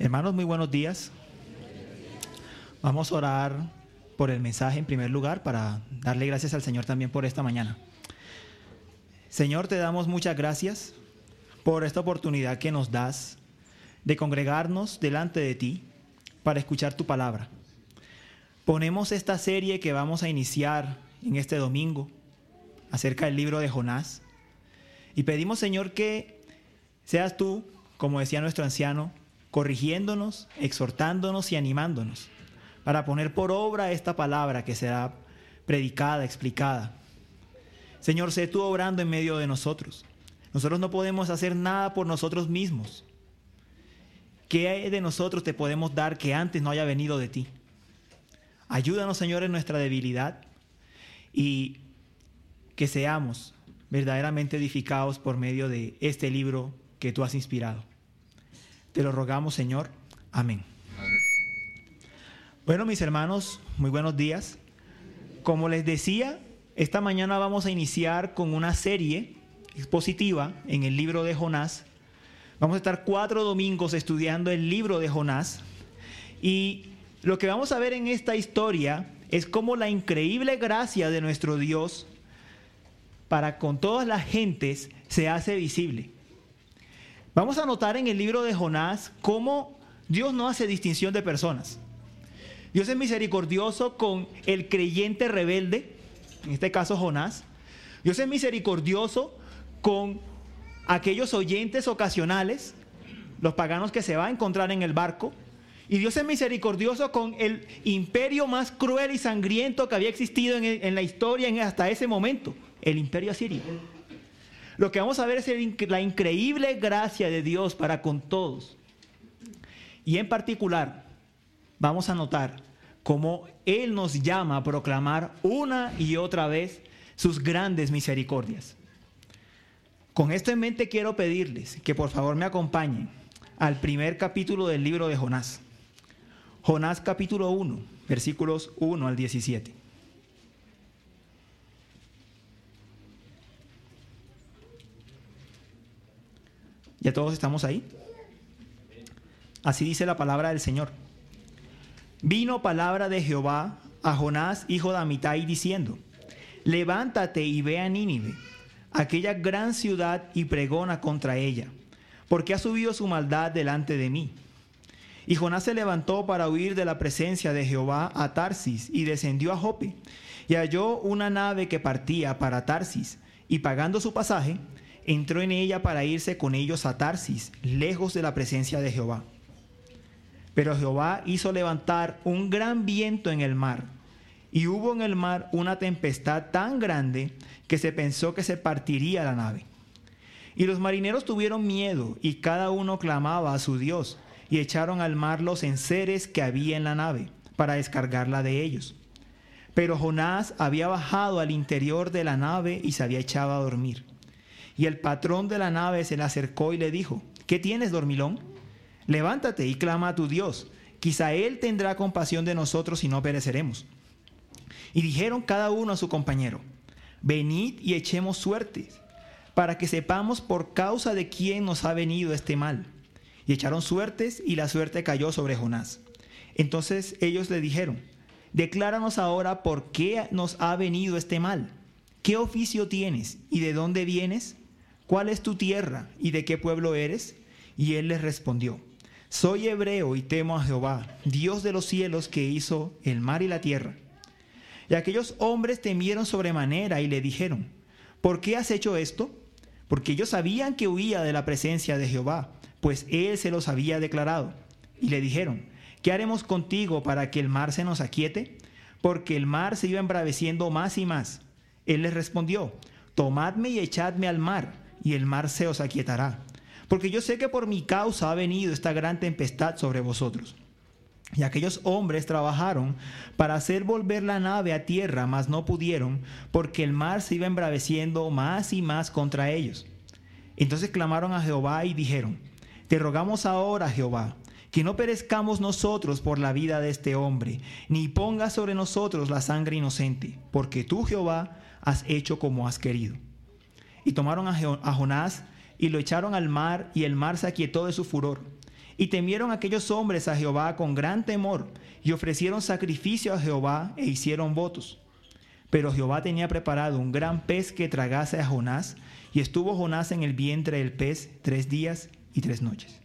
Hermanos, muy buenos días. Vamos a orar por el mensaje en primer lugar para darle gracias al Señor también por esta mañana. Señor, te damos muchas gracias por esta oportunidad que nos das de congregarnos delante de ti para escuchar tu palabra. Ponemos esta serie que vamos a iniciar en este domingo acerca del libro de Jonás y pedimos, Señor, que seas tú, como decía nuestro anciano, corrigiéndonos, exhortándonos y animándonos para poner por obra esta palabra que será predicada, explicada. Señor, sé tú obrando en medio de nosotros. Nosotros no podemos hacer nada por nosotros mismos. ¿Qué de nosotros te podemos dar que antes no haya venido de ti? Ayúdanos, Señor, en nuestra debilidad y que seamos verdaderamente edificados por medio de este libro que tú has inspirado. Te lo rogamos, Señor. Amén. Bueno, mis hermanos, muy buenos días. Como les decía, esta mañana vamos a iniciar con una serie expositiva en el libro de Jonás. Vamos a estar cuatro domingos estudiando el libro de Jonás. Y lo que vamos a ver en esta historia es cómo la increíble gracia de nuestro Dios para con todas las gentes se hace visible. Vamos a notar en el libro de Jonás cómo Dios no hace distinción de personas. Dios es misericordioso con el creyente rebelde, en este caso Jonás. Dios es misericordioso con aquellos oyentes ocasionales, los paganos que se va a encontrar en el barco. Y Dios es misericordioso con el imperio más cruel y sangriento que había existido en, la historia hasta ese momento, el imperio asirio. Lo que vamos a ver es la increíble gracia de Dios para con todos. Y en particular, vamos a notar cómo Él nos llama a proclamar una y otra vez sus grandes misericordias. Con esto en mente quiero pedirles que por favor me acompañen al primer capítulo del libro de Jonás. Jonás capítulo 1, versículos 1 al 17. ¿Ya todos estamos ahí? Así dice la palabra del Señor. Vino palabra de Jehová a Jonás, hijo de Amitai, diciendo, levántate y ve a Nínive, aquella gran ciudad, y pregona contra ella, porque ha subido su maldad delante de mí. Y Jonás se levantó para huir de la presencia de Jehová a Tarsis, y descendió a Jope, y halló una nave que partía para Tarsis, y pagando su pasaje, entró en ella para irse con ellos a Tarsis, lejos de la presencia de Jehová. Pero Jehová hizo levantar un gran viento en el mar, y hubo en el mar una tempestad tan grande que se pensó que se partiría la nave. Y los marineros tuvieron miedo, y cada uno clamaba a su Dios, y echaron al mar los enseres que había en la nave, para descargarla de ellos. Pero Jonás había bajado al interior de la nave y se había echado a dormir. Y el patrón de la nave se le acercó y le dijo, ¿qué tienes, dormilón? Levántate y clama a tu Dios. Quizá Él tendrá compasión de nosotros y no pereceremos. Y dijeron cada uno a su compañero, venid y echemos suertes, para que sepamos por causa de quién nos ha venido este mal. Y echaron suertes y la suerte cayó sobre Jonás. Entonces ellos le dijeron, decláranos ahora por qué nos ha venido este mal. ¿Qué oficio tienes y de dónde vienes? ¿Cuál es tu tierra y de qué pueblo eres? Y él les respondió, soy hebreo y temo a Jehová, Dios de los cielos que hizo el mar y la tierra. Y aquellos hombres temieron sobremanera y le dijeron, ¿por qué has hecho esto? Porque ellos sabían que huía de la presencia de Jehová, pues él se los había declarado. Y le dijeron, ¿qué haremos contigo para que el mar se nos aquiete? Porque el mar se iba embraveciendo más y más. Él les respondió, tomadme y echadme al mar y el mar se os aquietará. Porque yo sé que por mi causa ha venido esta gran tempestad sobre vosotros. Y aquellos hombres trabajaron para hacer volver la nave a tierra, mas no pudieron, porque el mar se iba embraveciendo más y más contra ellos. Entonces clamaron a Jehová y dijeron, Te rogamos ahora, Jehová, que no perezcamos nosotros por la vida de este hombre, ni pongas sobre nosotros la sangre inocente, porque tú, Jehová, has hecho como has querido. Y tomaron a, Jonás y lo echaron al mar, y el mar se aquietó de su furor. Y temieron aquellos hombres a Jehová con gran temor, y ofrecieron sacrificio a Jehová e hicieron votos. Pero Jehová tenía preparado un gran pez que tragase a Jonás, y estuvo Jonás en el vientre del pez tres días y tres noches.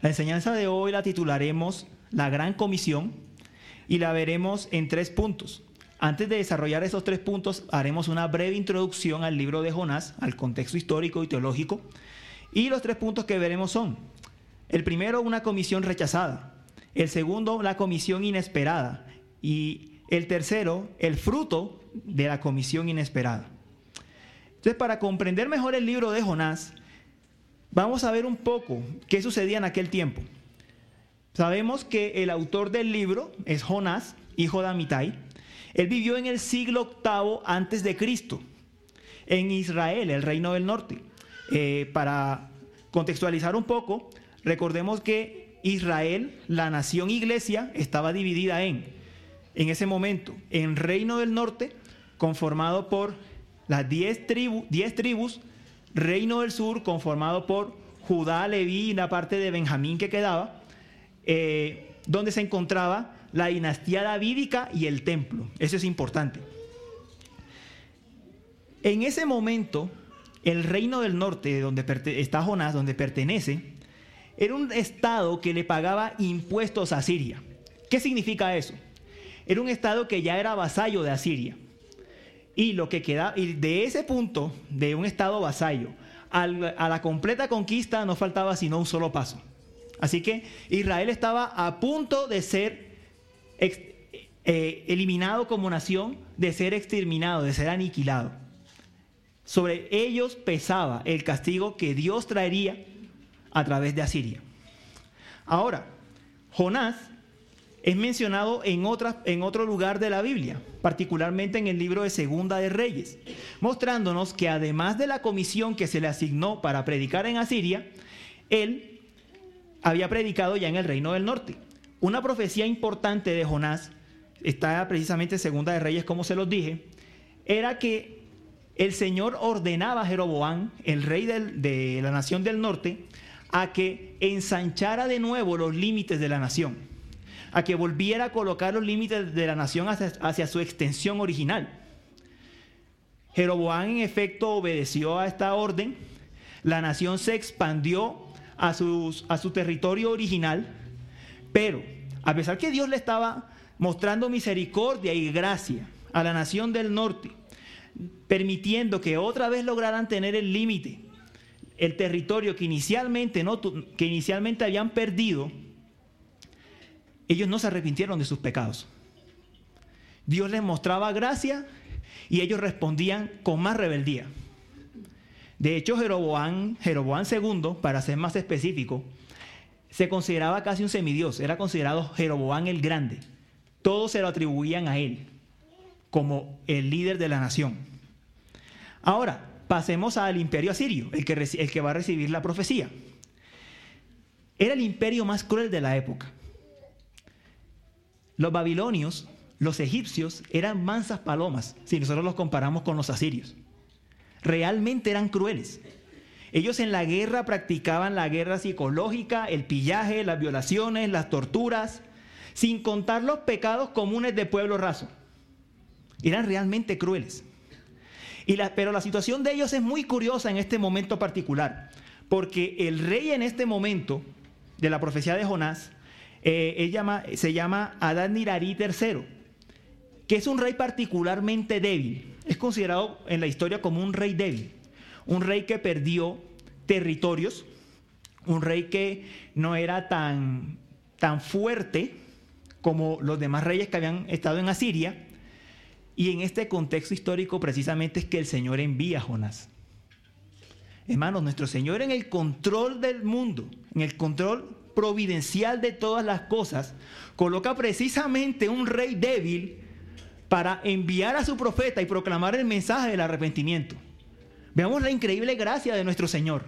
La enseñanza de hoy la titularemos La Gran Comisión y la veremos en tres puntos. Antes de desarrollar esos tres puntos, haremos una breve introducción al libro de Jonás, al contexto histórico y teológico. Y los tres puntos que veremos son, el primero, una comisión rechazada. El segundo, la comisión inesperada. Y el tercero, el fruto de la comisión inesperada. Entonces, para comprender mejor el libro de Jonás, vamos a ver un poco qué sucedía en aquel tiempo. Sabemos que el autor del libro es Jonás, hijo de Amitai. Él vivió en el siglo VIII antes de Cristo, en Israel, el reino del norte. Eh, para contextualizar un poco, recordemos que Israel, la nación iglesia, estaba dividida en en ese momento en Reino del Norte, conformado por las 10 tribus, Reino del Sur, conformado por Judá, Leví y la parte de Benjamín que quedaba, eh, donde se encontraba la dinastía davídica y el templo. Eso es importante. En ese momento, el reino del norte, donde está Jonás, donde pertenece, era un estado que le pagaba impuestos a Siria. ¿Qué significa eso? era un estado que ya era vasallo de Asiria. Y lo que queda, y de ese punto, de un estado vasallo, a la completa conquista no faltaba sino un solo paso. Así que Israel estaba a punto de ser eh, eliminado como nación, de ser exterminado, de ser aniquilado. Sobre ellos pesaba el castigo que Dios traería a través de Asiria. Ahora, Jonás es mencionado en, en otro lugar de la Biblia, particularmente en el libro de Segunda de Reyes, mostrándonos que además de la comisión que se le asignó para predicar en Asiria, él había predicado ya en el reino del norte. Una profecía importante de Jonás, está precisamente en Segunda de Reyes, como se los dije, era que el Señor ordenaba a Jeroboam, el rey de la nación del norte, a que ensanchara de nuevo los límites de la nación a que volviera a colocar los límites de la nación hacia, su extensión original. Jeroboam en efecto obedeció a esta orden, la nación se expandió a su territorio original, pero a pesar que Dios le estaba mostrando misericordia y gracia a la nación del norte, permitiendo que otra vez lograran tener el límite, el territorio que inicialmente, no, que inicialmente habían perdido, ellos no se arrepintieron de sus pecados. Dios les mostraba gracia y ellos respondían con más rebeldía. De hecho, Jeroboam, Jeroboam II, para ser más específico, se consideraba casi un semidios, era considerado Jeroboam el Grande. Todos se lo atribuían a él como el líder de la nación. Ahora, pasemos al imperio asirio, el que, el que va a recibir la profecía. Era el imperio más cruel de la época. Los babilonios, los egipcios, eran mansas palomas si nosotros los comparamos con los asirios. Realmente eran crueles. Ellos en la guerra practicaban la guerra psicológica, el pillaje, las violaciones, las torturas, sin contar los pecados comunes de pueblo raso. Eran realmente crueles. pero la situación de ellos es muy curiosa en este momento particular, porque el rey en este momento de la profecía de Jonás eh, se llama Adad Nirari III, que es un rey particularmente débil. Es considerado en la historia como un rey débil, un rey que perdió territorios, un rey que no era tan, tan fuerte como los demás reyes que habían estado en Asiria. Y en este contexto histórico precisamente es que el Señor envía a Jonás. Hermanos, nuestro Señor en el control del mundo, en el control providencial de todas las cosas, coloca precisamente un rey débil para enviar a su profeta y proclamar el mensaje del arrepentimiento. Veamos la increíble gracia de nuestro Señor.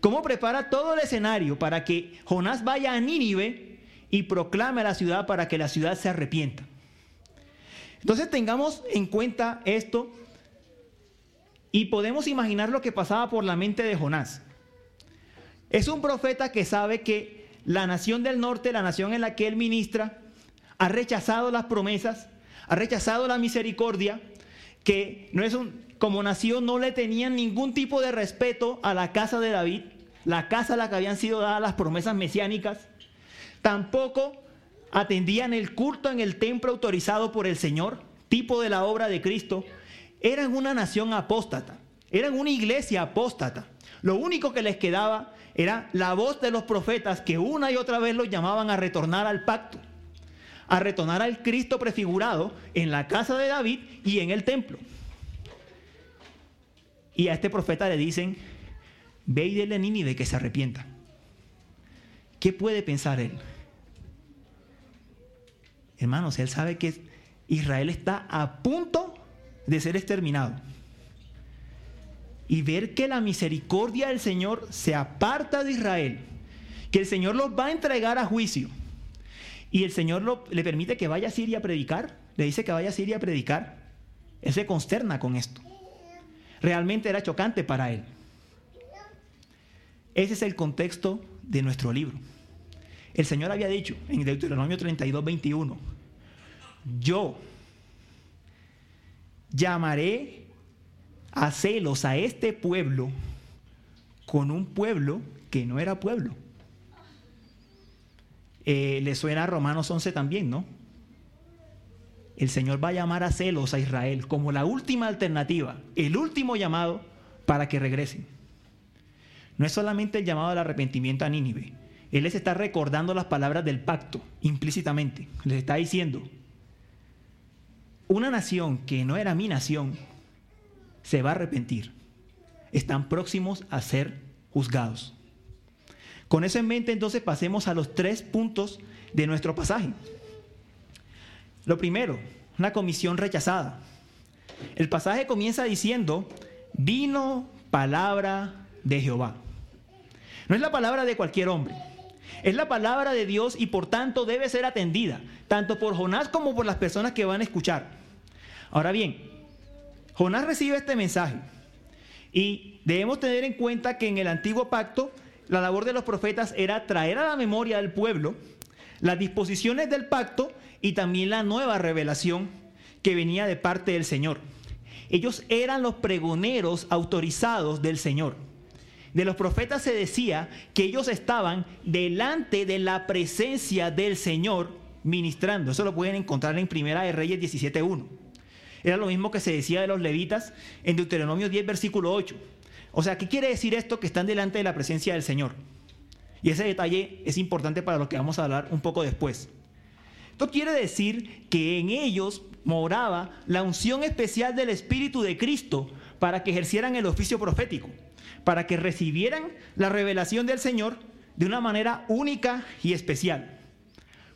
Cómo prepara todo el escenario para que Jonás vaya a Nínive y proclame a la ciudad para que la ciudad se arrepienta. Entonces tengamos en cuenta esto y podemos imaginar lo que pasaba por la mente de Jonás. Es un profeta que sabe que la nación del norte, la nación en la que él ministra, ha rechazado las promesas, ha rechazado la misericordia, que no es un, como nación no le tenían ningún tipo de respeto a la casa de David, la casa a la que habían sido dadas las promesas mesiánicas. Tampoco atendían el culto en el templo autorizado por el Señor, tipo de la obra de Cristo. Eran una nación apóstata, eran una iglesia apóstata. Lo único que les quedaba era la voz de los profetas que una y otra vez los llamaban a retornar al pacto, a retornar al Cristo prefigurado en la casa de David y en el templo. Y a este profeta le dicen, ve y dile a Nínive que se arrepienta. ¿Qué puede pensar él? Hermanos, él sabe que Israel está a punto de ser exterminado. Y ver que la misericordia del Señor se aparta de Israel, que el Señor los va a entregar a juicio. Y el Señor le permite que vaya a Siria a predicar, le dice que vaya a Siria a predicar. Él se consterna con esto. Realmente era chocante para él. Ese es el contexto de nuestro libro. El Señor había dicho en Deuteronomio 32, 21, yo llamaré a celos a este pueblo con un pueblo que no era pueblo. Eh, le suena a Romanos 11 también, ¿no? El Señor va a llamar a celos a Israel como la última alternativa, el último llamado para que regresen. No es solamente el llamado al arrepentimiento a Nínive, él les está recordando las palabras del pacto implícitamente. Les está diciendo, una nación que no era mi nación se va a arrepentir. Están próximos a ser juzgados. Con eso en mente entonces pasemos a los tres puntos de nuestro pasaje. Lo primero, una comisión rechazada. El pasaje comienza diciendo, vino palabra de Jehová. No es la palabra de cualquier hombre. Es la palabra de Dios y por tanto debe ser atendida, tanto por Jonás como por las personas que van a escuchar. Ahora bien, Jonás recibe este mensaje y debemos tener en cuenta que en el antiguo pacto la labor de los profetas era traer a la memoria del pueblo las disposiciones del pacto y también la nueva revelación que venía de parte del Señor. Ellos eran los pregoneros autorizados del Señor de los profetas se decía que ellos estaban delante de la presencia del Señor ministrando. Eso lo pueden encontrar en Primera de Reyes 17.1. Era lo mismo que se decía de los levitas en Deuteronomio 10, versículo 8. O sea, ¿qué quiere decir esto? Que están delante de la presencia del Señor. Y ese detalle es importante para lo que vamos a hablar un poco después. Esto quiere decir que en ellos moraba la unción especial del Espíritu de Cristo para que ejercieran el oficio profético para que recibieran la revelación del Señor de una manera única y especial.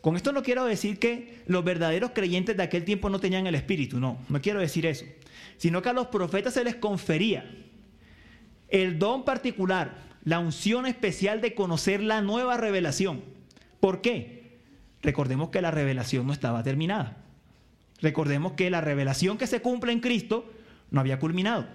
Con esto no quiero decir que los verdaderos creyentes de aquel tiempo no tenían el Espíritu, no, no quiero decir eso, sino que a los profetas se les confería el don particular, la unción especial de conocer la nueva revelación. ¿Por qué? Recordemos que la revelación no estaba terminada. Recordemos que la revelación que se cumple en Cristo no había culminado.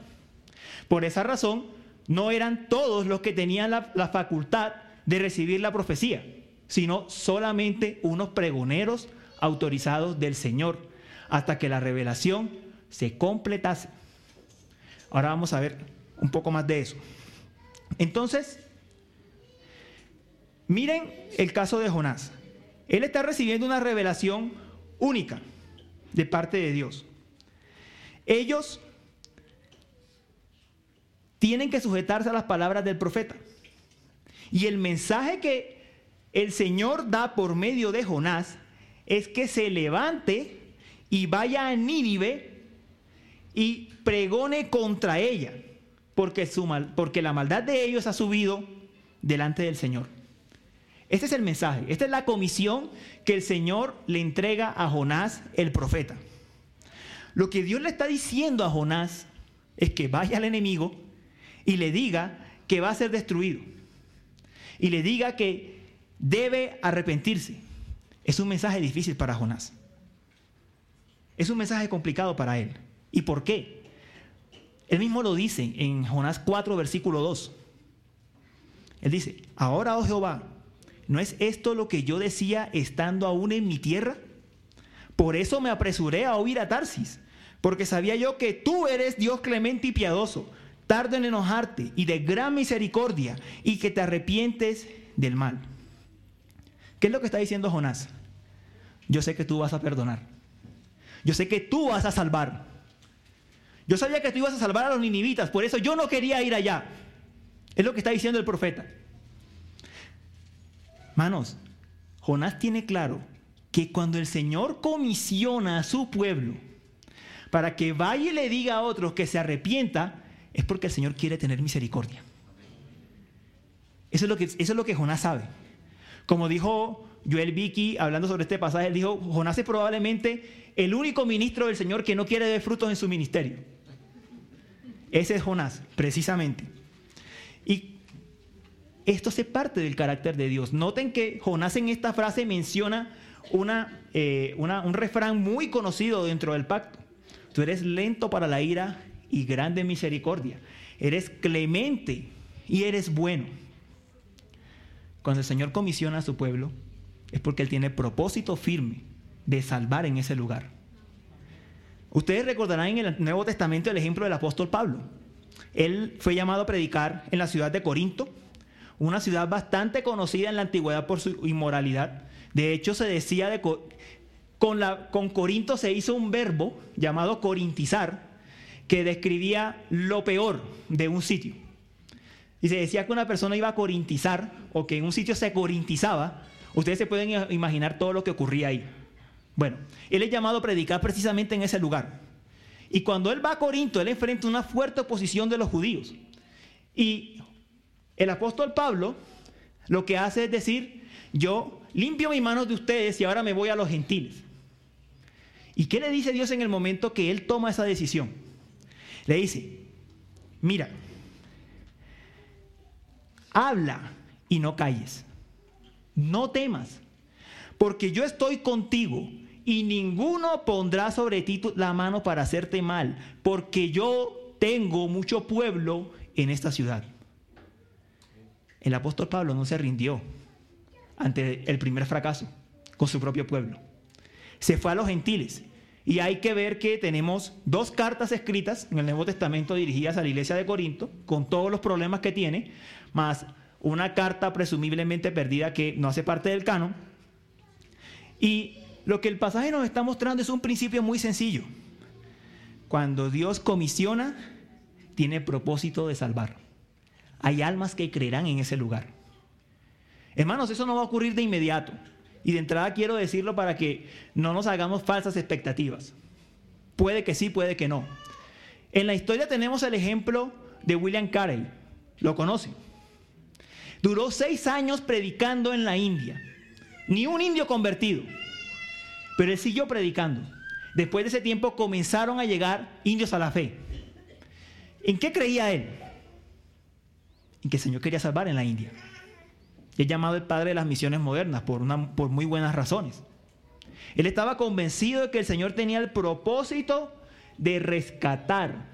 Por esa razón, no eran todos los que tenían la, facultad de recibir la profecía, sino solamente unos pregoneros autorizados del Señor, hasta que la revelación se completase. Ahora vamos a ver un poco más de eso. Entonces, miren el caso de Jonás. Él está recibiendo una revelación única de parte de Dios. Ellos tienen que sujetarse a las palabras del profeta. Y el mensaje que el Señor da por medio de Jonás es que se levante y vaya a Nínive y pregone contra ella, porque, su mal, porque la maldad de ellos ha subido delante del Señor. Este es el mensaje, esta es la comisión que el Señor le entrega a Jonás el profeta. Lo que Dios le está diciendo a Jonás es que vaya al enemigo y le diga que va a ser destruido y le diga que debe arrepentirse, es un mensaje difícil para Jonás. Es un mensaje complicado para él. ¿Y por qué? Él mismo lo dice en Jonás 4, versículo 2. Él dice, ahora, oh Jehová, ¿no es esto lo que yo decía estando aún en mi tierra? Por eso me apresuré a huir a Tarsis, porque sabía yo que tú eres Dios clemente y piadoso, tardo en enojarte y de gran misericordia, y que te arrepientes del mal. ¿Qué es lo que está diciendo Jonás? Yo sé que tú vas a perdonar. Yo sé que tú vas a salvar. Yo sabía que tú ibas a salvar a los ninivitas, por eso yo no quería ir allá. Es lo que está diciendo el profeta. Manos, Jonás tiene claro que cuando el Señor comisiona a su pueblo para que vaya y le diga a otros que se arrepienta, es porque el Señor quiere tener misericordia. Eso es lo que, eso es lo que Jonás sabe. Como dijo Joel Vicky hablando sobre este pasaje, él dijo, Jonás es probablemente el único ministro del Señor que no quiere ver frutos en su ministerio. Ese es Jonás, precisamente. Esto hace parte del carácter de Dios. Noten que Jonás en esta frase menciona eh, una, un refrán muy conocido dentro del pacto. Tú eres lento para la ira y grande misericordia. Eres clemente y eres bueno. Cuando el Señor comisiona a su pueblo, es porque Él tiene propósito firme de salvar en ese lugar. Ustedes recordarán en el Nuevo Testamento el ejemplo del apóstol Pablo. Él fue llamado a predicar en la ciudad de Corinto, una ciudad bastante conocida en la antigüedad por su inmoralidad. De hecho, se decía de con, con Corinto se hizo un verbo llamado corintizar, que describía lo peor de un sitio. Y se decía que una persona iba a corintizar o que en un sitio se corintizaba. Ustedes se pueden imaginar todo lo que ocurría ahí. Bueno, él es llamado a predicar precisamente en ese lugar. Y cuando él va a Corinto, él enfrenta una fuerte oposición de los judíos. Y el apóstol Pablo lo que hace es decir, yo limpio mis manos de ustedes y ahora me voy a los gentiles. ¿Y qué le dice Dios en el momento que él toma esa decisión? Le dice, mira, habla y no calles, no temas, porque yo estoy contigo y ninguno pondrá sobre ti la mano para hacerte mal, porque yo tengo mucho pueblo en esta ciudad. El apóstol Pablo no se rindió ante el primer fracaso con su propio pueblo. Se fue a los gentiles. Y hay que ver que tenemos dos cartas escritas en el Nuevo Testamento dirigidas a la iglesia de Corinto, con todos los problemas que tiene, más una carta presumiblemente perdida que no hace parte del canon. Y lo que el pasaje nos está mostrando es un principio muy sencillo. Cuando Dios comisiona, tiene propósito de salvar. Hay almas que creerán en ese lugar. Hermanos, eso no va a ocurrir de inmediato. Y de entrada quiero decirlo para que no nos hagamos falsas expectativas. Puede que sí, puede que no. En la historia tenemos el ejemplo de William Carey. ¿Lo conocen? Duró seis años predicando en la India. Ni un indio convertido. Pero él siguió predicando. Después de ese tiempo comenzaron a llegar indios a la fe. ¿En qué creía él? En que el Señor quería salvar en la India. Es llamado el padre de las misiones modernas por, por muy buenas razones. Él estaba convencido de que el Señor tenía el propósito de rescatar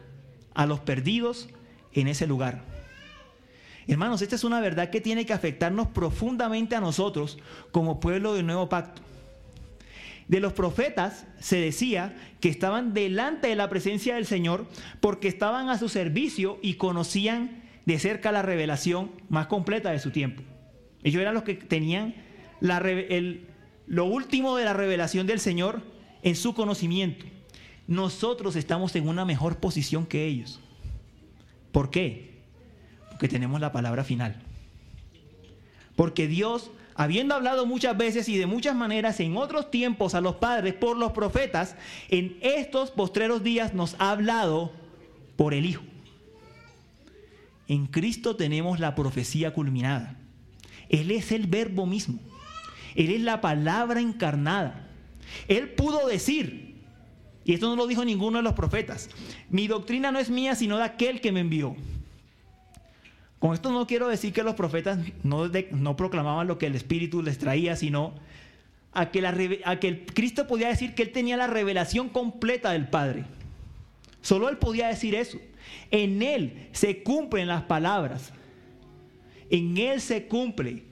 a los perdidos en ese lugar. Hermanos, esta es una verdad que tiene que afectarnos profundamente a nosotros como pueblo del nuevo pacto. De los profetas se decía que estaban delante de la presencia del Señor porque estaban a su servicio y conocían de cerca la revelación más completa de su tiempo. Ellos eran los que tenían lo último de la revelación del Señor en su conocimiento. Nosotros estamos en una mejor posición que ellos. ¿Por qué? Porque tenemos la palabra final. Porque Dios habiendo hablado muchas veces y de muchas maneras en otros tiempos a los padres por los profetas, en estos postreros días nos ha hablado por el Hijo. En Cristo tenemos la profecía culminada. Él es el verbo mismo. Él es la palabra encarnada. Él pudo decir, y esto no lo dijo ninguno de los profetas, mi doctrina no es mía sino de aquel que me envió. Con esto no quiero decir que los profetas no, proclamaban lo que el Espíritu les traía, sino a que, a que el Cristo podía decir que él tenía la revelación completa del Padre. Solo él podía decir eso. En él se cumplen las palabras. En Él se cumple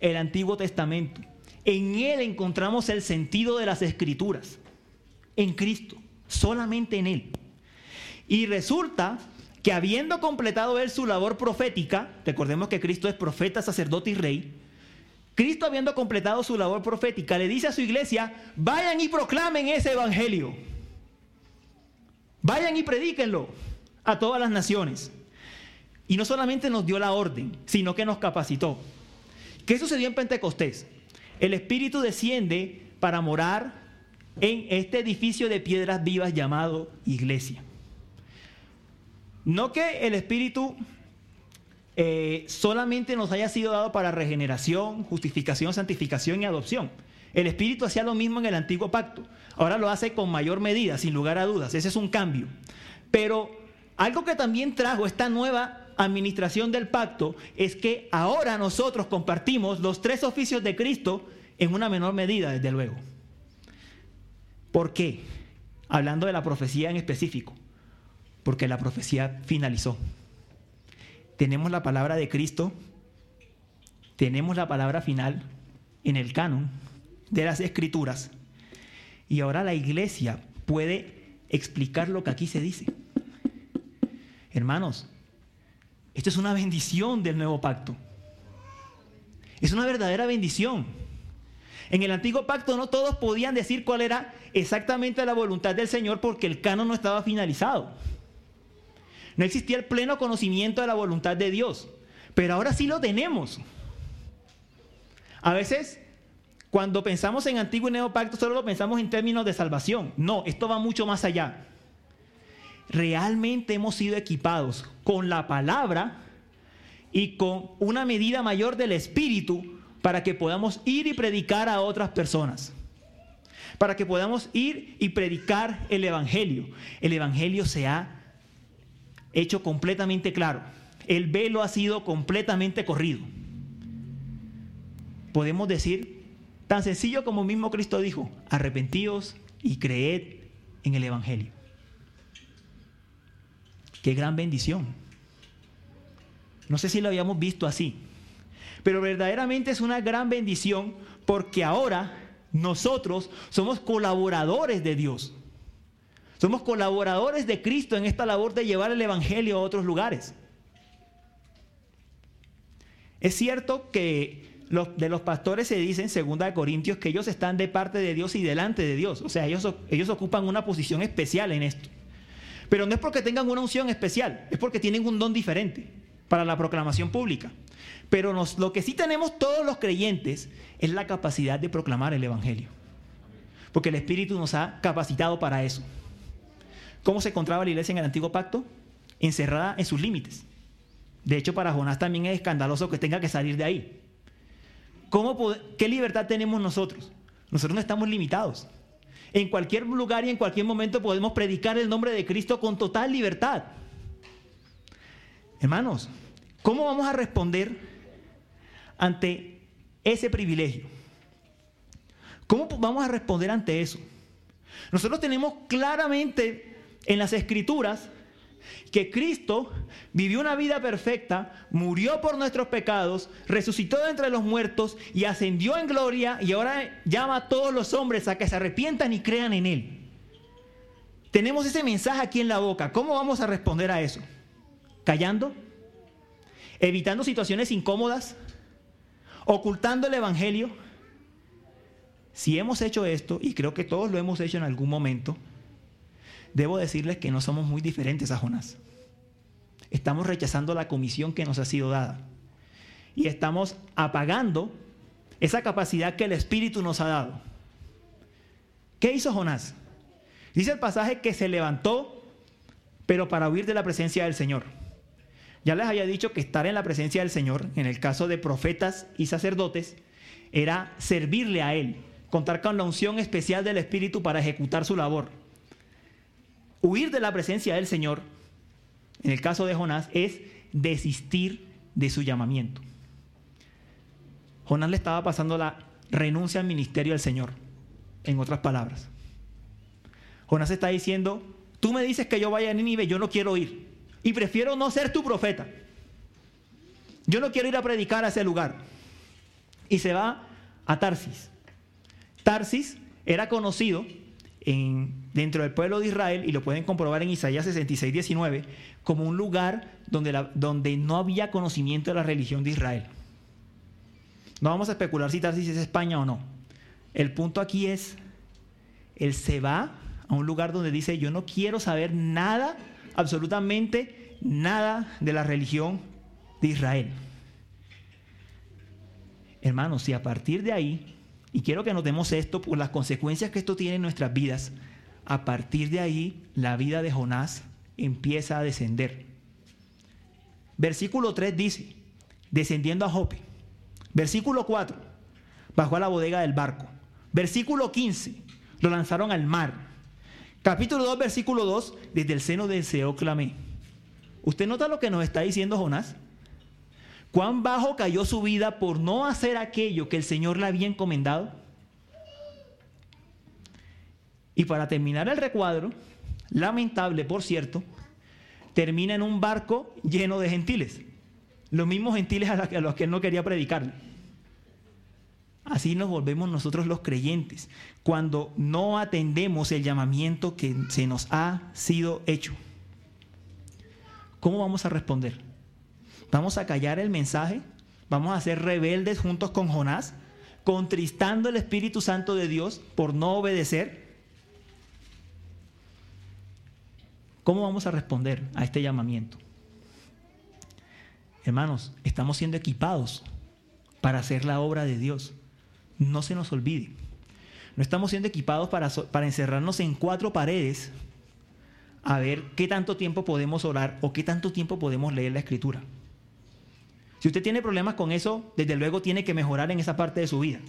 el Antiguo Testamento. En Él encontramos el sentido de las escrituras. En Cristo, solamente en Él. Y resulta que habiendo completado Él su labor profética, recordemos que Cristo es profeta, sacerdote y rey, Cristo habiendo completado su labor profética, le dice a su iglesia, vayan y proclamen ese evangelio. Vayan y predíquenlo a todas las naciones. Y no solamente nos dio la orden, sino que nos capacitó. ¿Qué sucedió en Pentecostés? El Espíritu desciende para morar en este edificio de piedras vivas llamado iglesia. No que el Espíritu eh, solamente nos haya sido dado para regeneración, justificación, santificación y adopción. El Espíritu hacía lo mismo en el antiguo pacto. Ahora lo hace con mayor medida, sin lugar a dudas. Ese es un cambio. Pero algo que también trajo esta nueva administración del pacto es que ahora nosotros compartimos los tres oficios de Cristo en una menor medida, desde luego. ¿Por qué? Hablando de la profecía en específico. Porque la profecía finalizó. Tenemos la palabra de Cristo, tenemos la palabra final en el canon de las escrituras. Y ahora la iglesia puede explicar lo que aquí se dice. Hermanos, esto es una bendición del nuevo pacto. Es una verdadera bendición. En el antiguo pacto no todos podían decir cuál era exactamente la voluntad del Señor porque el canon no estaba finalizado. No existía el pleno conocimiento de la voluntad de Dios. Pero ahora sí lo tenemos. A veces, cuando pensamos en antiguo y nuevo pacto, solo lo pensamos en términos de salvación. No, esto va mucho más allá realmente hemos sido equipados con la palabra y con una medida mayor del Espíritu para que podamos ir y predicar a otras personas. Para que podamos ir y predicar el Evangelio. El Evangelio se ha hecho completamente claro. El velo ha sido completamente corrido. Podemos decir, tan sencillo como mismo Cristo dijo, arrepentíos y creed en el Evangelio. Qué gran bendición. No sé si lo habíamos visto así, pero verdaderamente es una gran bendición porque ahora nosotros somos colaboradores de Dios. Somos colaboradores de Cristo en esta labor de llevar el Evangelio a otros lugares. Es cierto que de los pastores se dice en 2 Corintios que ellos están de parte de Dios y delante de Dios. O sea, ellos, ellos ocupan una posición especial en esto. Pero no es porque tengan una unción especial, es porque tienen un don diferente para la proclamación pública. Pero lo que sí tenemos todos los creyentes es la capacidad de proclamar el Evangelio. Porque el Espíritu nos ha capacitado para eso. ¿Cómo se encontraba la iglesia en el antiguo pacto? Encerrada en sus límites. De hecho, para Jonás también es escandaloso que tenga que salir de ahí. ¿Cómo, ¿Qué libertad tenemos nosotros? Nosotros no estamos limitados. En cualquier lugar y en cualquier momento podemos predicar el nombre de Cristo con total libertad. Hermanos, ¿cómo vamos a responder ante ese privilegio? ¿Cómo vamos a responder ante eso? Nosotros tenemos claramente en las escrituras que Cristo vivió una vida perfecta, murió por nuestros pecados, resucitó de entre los muertos y ascendió en gloria y ahora llama a todos los hombres a que se arrepientan y crean en Él. Tenemos ese mensaje aquí en la boca. ¿Cómo vamos a responder a eso? ¿Callando? ¿Evitando situaciones incómodas? ¿Ocultando el Evangelio? Si hemos hecho esto, y creo que todos lo hemos hecho en algún momento, debo decirles que no somos muy diferentes a Jonás. Estamos rechazando la comisión que nos ha sido dada. Y estamos apagando esa capacidad que el Espíritu nos ha dado. ¿Qué hizo Jonás? Dice el pasaje que se levantó, pero para huir de la presencia del Señor. Ya les había dicho que estar en la presencia del Señor, en el caso de profetas y sacerdotes, era servirle a Él, contar con la unción especial del Espíritu para ejecutar su labor. Huir de la presencia del Señor, en el caso de Jonás, es desistir de su llamamiento. Jonás le estaba pasando la renuncia al ministerio del Señor, en otras palabras. Jonás está diciendo, tú me dices que yo vaya a Nínive, yo no quiero ir. Y prefiero no ser tu profeta. yo no quiero ir a predicar a ese lugar. Y se va a Tarsis. Tarsis era conocido dentro del pueblo de Israel, y lo pueden comprobar en Isaías 66, 19, como un lugar donde, donde no había conocimiento de la religión de Israel. No vamos a especular si Tarsis es España o no. El punto aquí es, él se va a un lugar donde dice, yo no quiero saber nada, absolutamente nada de la religión de Israel. Hermanos, si a partir de ahí y quiero que notemos esto por las consecuencias que esto tiene en nuestras vidas. A partir de ahí, la vida de Jonás empieza a descender. Versículo 3 dice, descendiendo a Jope. Versículo 4, bajó a la bodega del barco. Versículo 15, lo lanzaron al mar. Capítulo 2, versículo 2, desde el seno del Seo clamé. ¿Usted nota lo que nos está diciendo Jonás? cuán bajo cayó su vida por no hacer aquello que el Señor le había encomendado. Y para terminar el recuadro, lamentable por cierto, termina en un barco lleno de gentiles, los mismos gentiles a los que él no quería predicarle. Así nos volvemos nosotros los creyentes, cuando no atendemos el llamamiento que se nos ha sido hecho. ¿Cómo vamos a responder? Vamos a callar el mensaje, vamos a ser rebeldes juntos con Jonás, contristando el Espíritu Santo de Dios por no obedecer. ¿Cómo vamos a responder a este llamamiento? Hermanos, estamos siendo equipados para hacer la obra de Dios. No se nos olvide. No estamos siendo equipados para, para encerrarnos en cuatro paredes a ver qué tanto tiempo podemos orar o qué tanto tiempo podemos leer la escritura. Si usted tiene problemas con eso, desde luego tiene que mejorar en esa parte de su vida.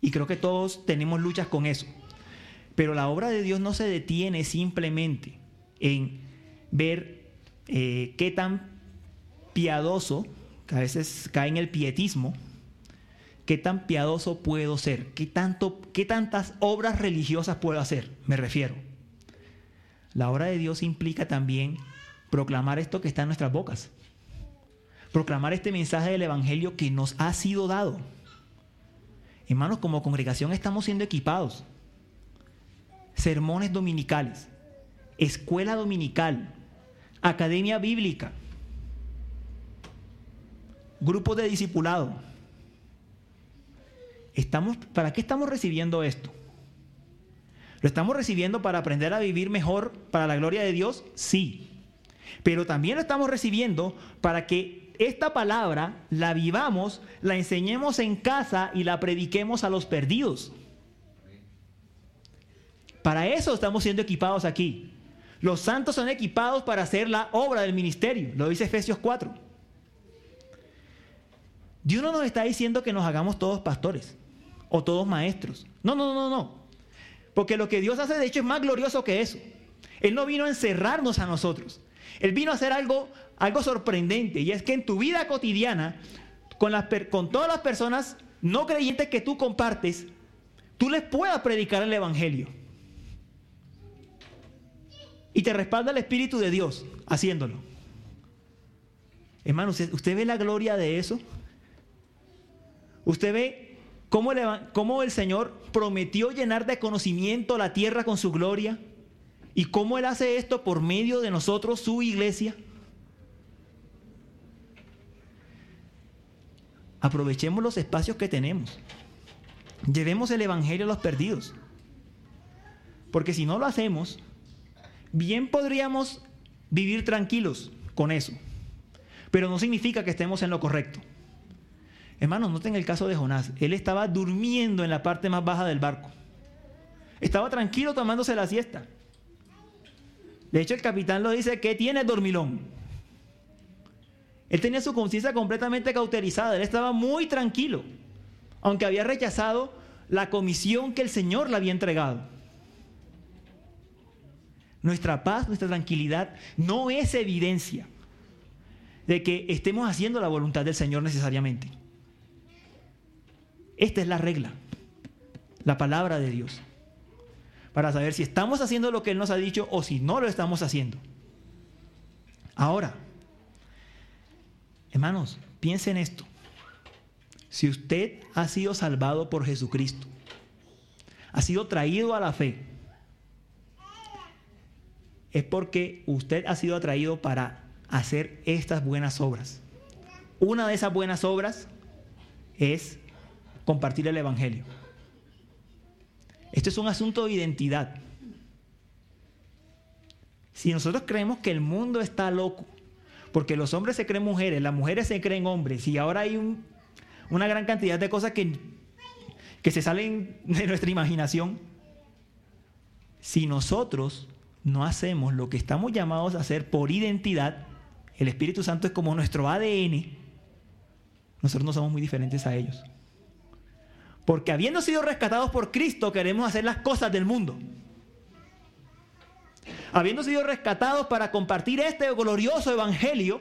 Y creo que todos tenemos luchas con eso. Pero la obra de Dios no se detiene simplemente en ver eh, qué tan piadoso, que a veces cae en el pietismo, qué tan piadoso puedo ser, qué, tanto, qué tantas obras religiosas puedo hacer, me refiero. La obra de Dios implica también proclamar esto que está en nuestras bocas proclamar este mensaje del Evangelio que nos ha sido dado. Hermanos, como congregación estamos siendo equipados. Sermones dominicales, escuela dominical, academia bíblica, grupos de discipulado. Estamos, ¿Para qué estamos recibiendo esto? ¿Lo estamos recibiendo para aprender a vivir mejor para la gloria de Dios? Sí. Pero también lo estamos recibiendo para que esta palabra la vivamos, la enseñemos en casa y la prediquemos a los perdidos. Para eso estamos siendo equipados aquí. Los santos son equipados para hacer la obra del ministerio, lo dice Efesios 4. Dios no nos está diciendo que nos hagamos todos pastores o todos maestros. No, no, no, no. Porque lo que Dios hace de hecho es más glorioso que eso. Él no vino a encerrarnos a nosotros. Él vino a hacer algo algo sorprendente y es que en tu vida cotidiana, con, las, con todas las personas no creyentes que tú compartes, tú les puedas predicar el Evangelio. Y te respalda el Espíritu de Dios haciéndolo. Hermano, ¿usted, ve la gloria de eso? ¿Usted ve cómo cómo el Señor prometió llenar de conocimiento la tierra con su gloria? ¿Y cómo Él hace esto por medio de nosotros, su iglesia? Aprovechemos los espacios que tenemos. Llevemos el Evangelio a los perdidos. Porque si no lo hacemos, bien podríamos vivir tranquilos con eso. Pero no significa que estemos en lo correcto. Hermanos, noten el caso de Jonás. Él estaba durmiendo en la parte más baja del barco. Estaba tranquilo tomándose la siesta. De hecho, el capitán lo dice que tiene dormilón. Él tenía su conciencia completamente cauterizada, él estaba muy tranquilo, aunque había rechazado la comisión que el Señor le había entregado. Nuestra paz, nuestra tranquilidad no es evidencia de que estemos haciendo la voluntad del Señor necesariamente. Esta es la regla, la palabra de Dios, para saber si estamos haciendo lo que Él nos ha dicho o si no lo estamos haciendo. Ahora, Hermanos, piense en esto. Si usted ha sido salvado por Jesucristo, ha sido traído a la fe, es porque usted ha sido atraído para hacer estas buenas obras. Una de esas buenas obras es compartir el Evangelio. Esto es un asunto de identidad. Si nosotros creemos que el mundo está loco, porque los hombres se creen mujeres, las mujeres se creen hombres, y ahora hay una gran cantidad de cosas que, que se salen de nuestra imaginación, si nosotros no hacemos lo que estamos llamados a hacer por identidad, el Espíritu Santo es como nuestro ADN, nosotros no somos muy diferentes a ellos. Porque habiendo sido rescatados por Cristo, queremos hacer las cosas del mundo. Habiendo sido rescatados para compartir este glorioso evangelio,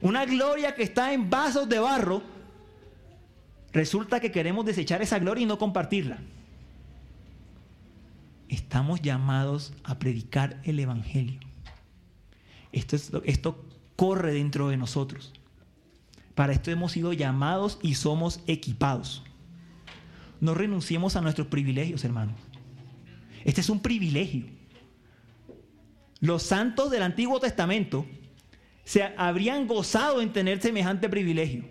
una gloria que está en vasos de barro, resulta que queremos desechar esa gloria y no compartirla. Estamos llamados a predicar el evangelio. Esto, esto corre dentro de nosotros. Para esto hemos sido llamados y somos equipados no renunciemos a nuestros privilegios, hermanos. Este es un privilegio. Los santos del Antiguo Testamento se habrían gozado en tener semejante privilegio.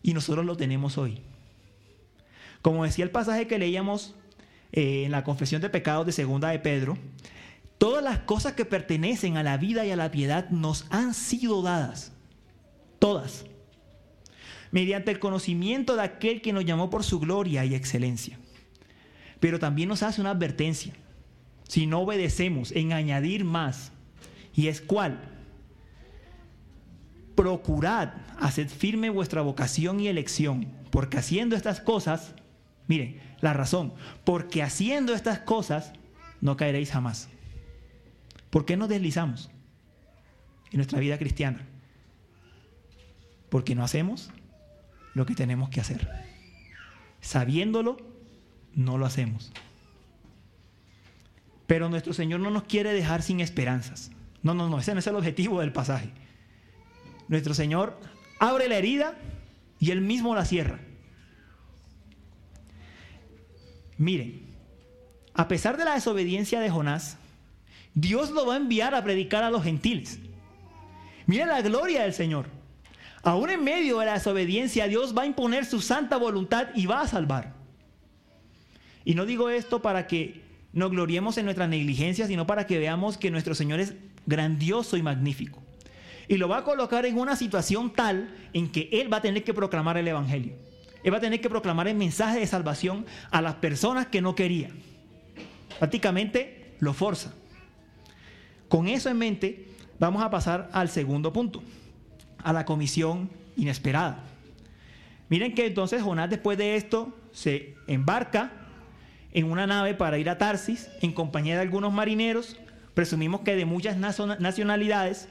Y nosotros lo tenemos hoy. Como decía el pasaje que leíamos eh, en la confesión de pecados de segunda de Pedro, todas las cosas que pertenecen a la vida y a la piedad nos han sido dadas. Todas mediante el conocimiento de aquel que nos llamó por su gloria y excelencia. Pero también nos hace una advertencia. Si no obedecemos en añadir más, y es cuál, procurad hacer firme vuestra vocación y elección, porque haciendo estas cosas, miren, la razón, porque haciendo estas cosas no caeréis jamás. ¿Por qué nos deslizamos en nuestra vida cristiana? Porque no hacemos lo que tenemos que hacer. Sabiéndolo, no lo hacemos. Pero nuestro Señor no nos quiere dejar sin esperanzas. No, no, no, ese no es el objetivo del pasaje. Nuestro Señor abre la herida y Él mismo la cierra. Miren, a pesar de la desobediencia de Jonás, Dios lo va a enviar a predicar a los gentiles. Miren la gloria del Señor. Aún en medio de la desobediencia, Dios va a imponer su santa voluntad y va a salvar. Y no digo esto para que nos gloriemos en nuestra negligencia, sino para que veamos que nuestro Señor es grandioso y magnífico. Y lo va a colocar en una situación tal en que Él va a tener que proclamar el Evangelio. Él va a tener que proclamar el mensaje de salvación a las personas que no querían. Prácticamente lo forza. Con eso en mente, vamos a pasar al segundo punto a la comisión inesperada. Miren que entonces Jonás después de esto se embarca en una nave para ir a Tarsis en compañía de algunos marineros, presumimos que de muchas nacionalidades,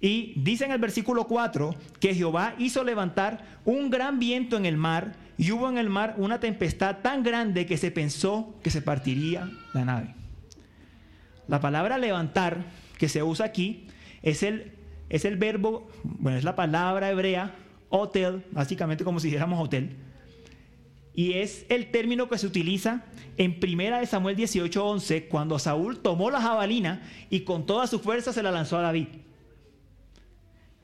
y dice en el versículo 4 que Jehová hizo levantar un gran viento en el mar y hubo en el mar una tempestad tan grande que se pensó que se partiría la nave. La palabra levantar que se usa aquí es el es el verbo, bueno, es la palabra hebrea, hotel, básicamente como si dijéramos hotel. Y es el término que se utiliza en Primera de Samuel 18:11, cuando Saúl tomó la jabalina y con toda su fuerza se la lanzó a David.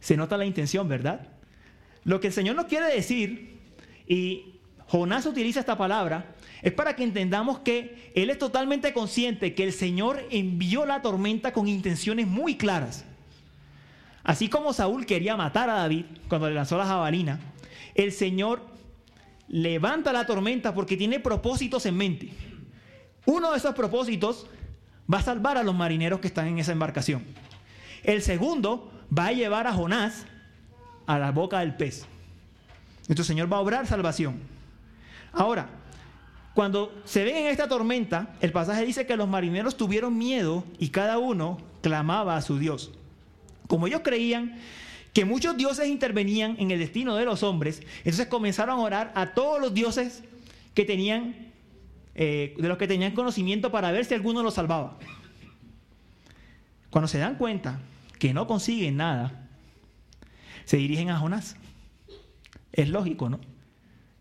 Se nota la intención, ¿verdad? Lo que el Señor nos quiere decir, y Jonás utiliza esta palabra, es para que entendamos que Él es totalmente consciente que el Señor envió la tormenta con intenciones muy claras. Así como Saúl quería matar a David cuando le lanzó la jabalina, el Señor levanta la tormenta porque tiene propósitos en mente. Uno de esos propósitos va a salvar a los marineros que están en esa embarcación. El segundo va a llevar a Jonás a la boca del pez. Nuestro Señor va a obrar salvación. Ahora, cuando se ven en esta tormenta, el pasaje dice que los marineros tuvieron miedo y cada uno clamaba a su Dios. Como ellos creían que muchos dioses intervenían en el destino de los hombres, entonces comenzaron a orar a todos los dioses que tenían, eh, de los que tenían conocimiento para ver si alguno los salvaba. Cuando se dan cuenta que no consiguen nada, se dirigen a Jonás. Es lógico, ¿no?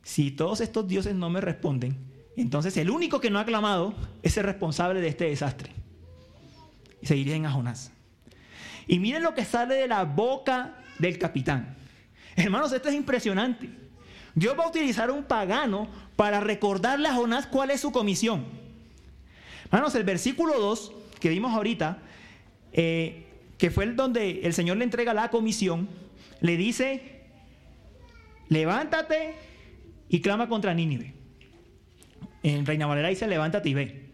Si todos estos dioses no me responden, entonces el único que no ha clamado es el responsable de este desastre. Y se dirigen a Jonás. Y miren lo que sale de la boca del capitán. Hermanos, esto es impresionante. Dios va a utilizar un pagano para recordarle a Jonás cuál es su comisión. Hermanos, el versículo 2 que vimos ahorita, eh, que fue el donde el Señor le entrega la comisión, le dice, levántate y clama contra Nínive. En Reina Valera dice, levántate y ve.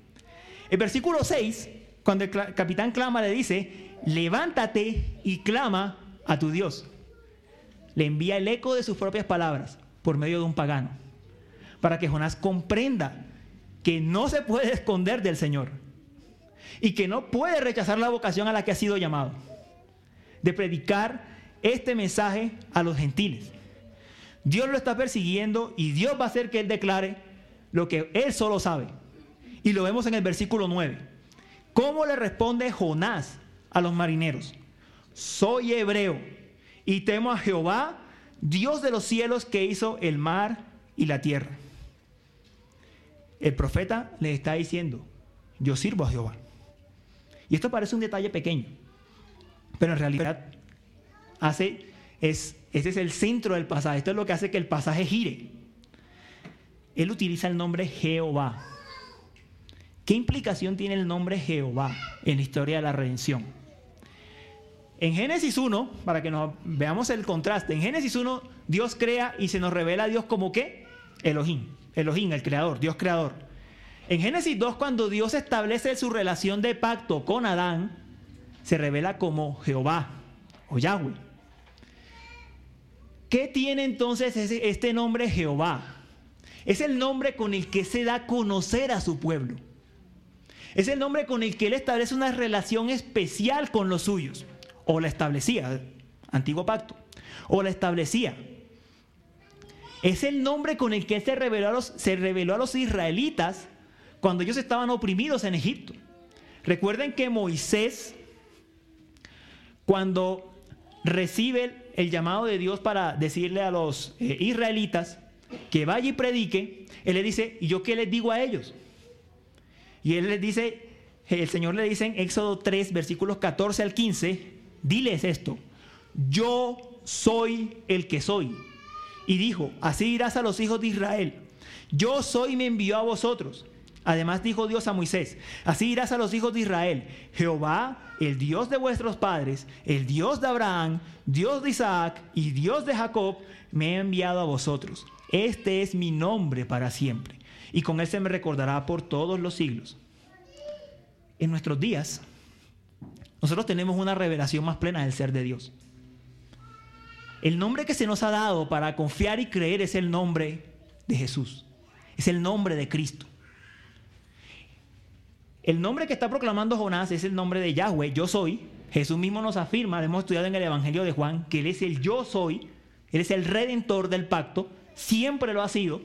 El versículo 6, cuando el capitán clama, le dice, levántate y clama a tu Dios. Le envía el eco de sus propias palabras por medio de un pagano, para que Jonás comprenda que no se puede esconder del Señor y que no puede rechazar la vocación a la que ha sido llamado, de predicar este mensaje a los gentiles. Dios lo está persiguiendo y Dios va a hacer que él declare lo que él solo sabe. Y lo vemos en el versículo 9. ¿Cómo le responde Jonás a los marineros? Soy hebreo y temo a Jehová, Dios de los cielos que hizo el mar y la tierra. El profeta le está diciendo, yo sirvo a Jehová. Y esto parece un detalle pequeño, pero en realidad hace, es, ese es el centro del pasaje. Esto es lo que hace que el pasaje gire. Él utiliza el nombre Jehová. ¿Qué implicación tiene el nombre Jehová en la historia de la redención? En Génesis 1, para que veamos el contraste, en Génesis 1 Dios crea y se nos revela a Dios como qué? Elohim, Elohim, el creador, Dios creador. En Génesis 2, cuando Dios establece su relación de pacto con Adán, se revela como Jehová o Yahweh. ¿Qué tiene entonces este nombre Jehová? Es el nombre con el que se da a conocer a su pueblo. Es el nombre con el que él establece una relación especial con los suyos o la establecía, antiguo pacto, o la establecía. Es el nombre con el que se reveló a los, se reveló a los israelitas cuando ellos estaban oprimidos en Egipto. Recuerden que Moisés, cuando recibe el, llamado de Dios para decirle a los eh, israelitas que vaya y predique, él le dice, ¿y yo qué les digo a ellos? Y él les dice, el Señor le dice en Éxodo 3, versículos 14 al 15, diles esto, yo soy el que soy. Y dijo, así dirás a los hijos de Israel, yo soy me envió a vosotros. Además dijo Dios a Moisés, así dirás a los hijos de Israel, Jehová, el Dios de vuestros padres, el Dios de Abraham, Dios de Isaac y Dios de Jacob, me ha enviado a vosotros. Este es mi nombre para siempre, y con él se me recordará por todos los siglos. En nuestros días, nosotros tenemos una revelación más plena del ser de Dios. El nombre que se nos ha dado para confiar y creer es el nombre de Jesús. Es el nombre de Cristo. El nombre que está proclamando Jonás es el nombre de Yahweh, yo soy. Jesús mismo nos afirma, hemos estudiado en el Evangelio de Juan, que Él es el yo soy, Él es el redentor del pacto, siempre lo ha sido.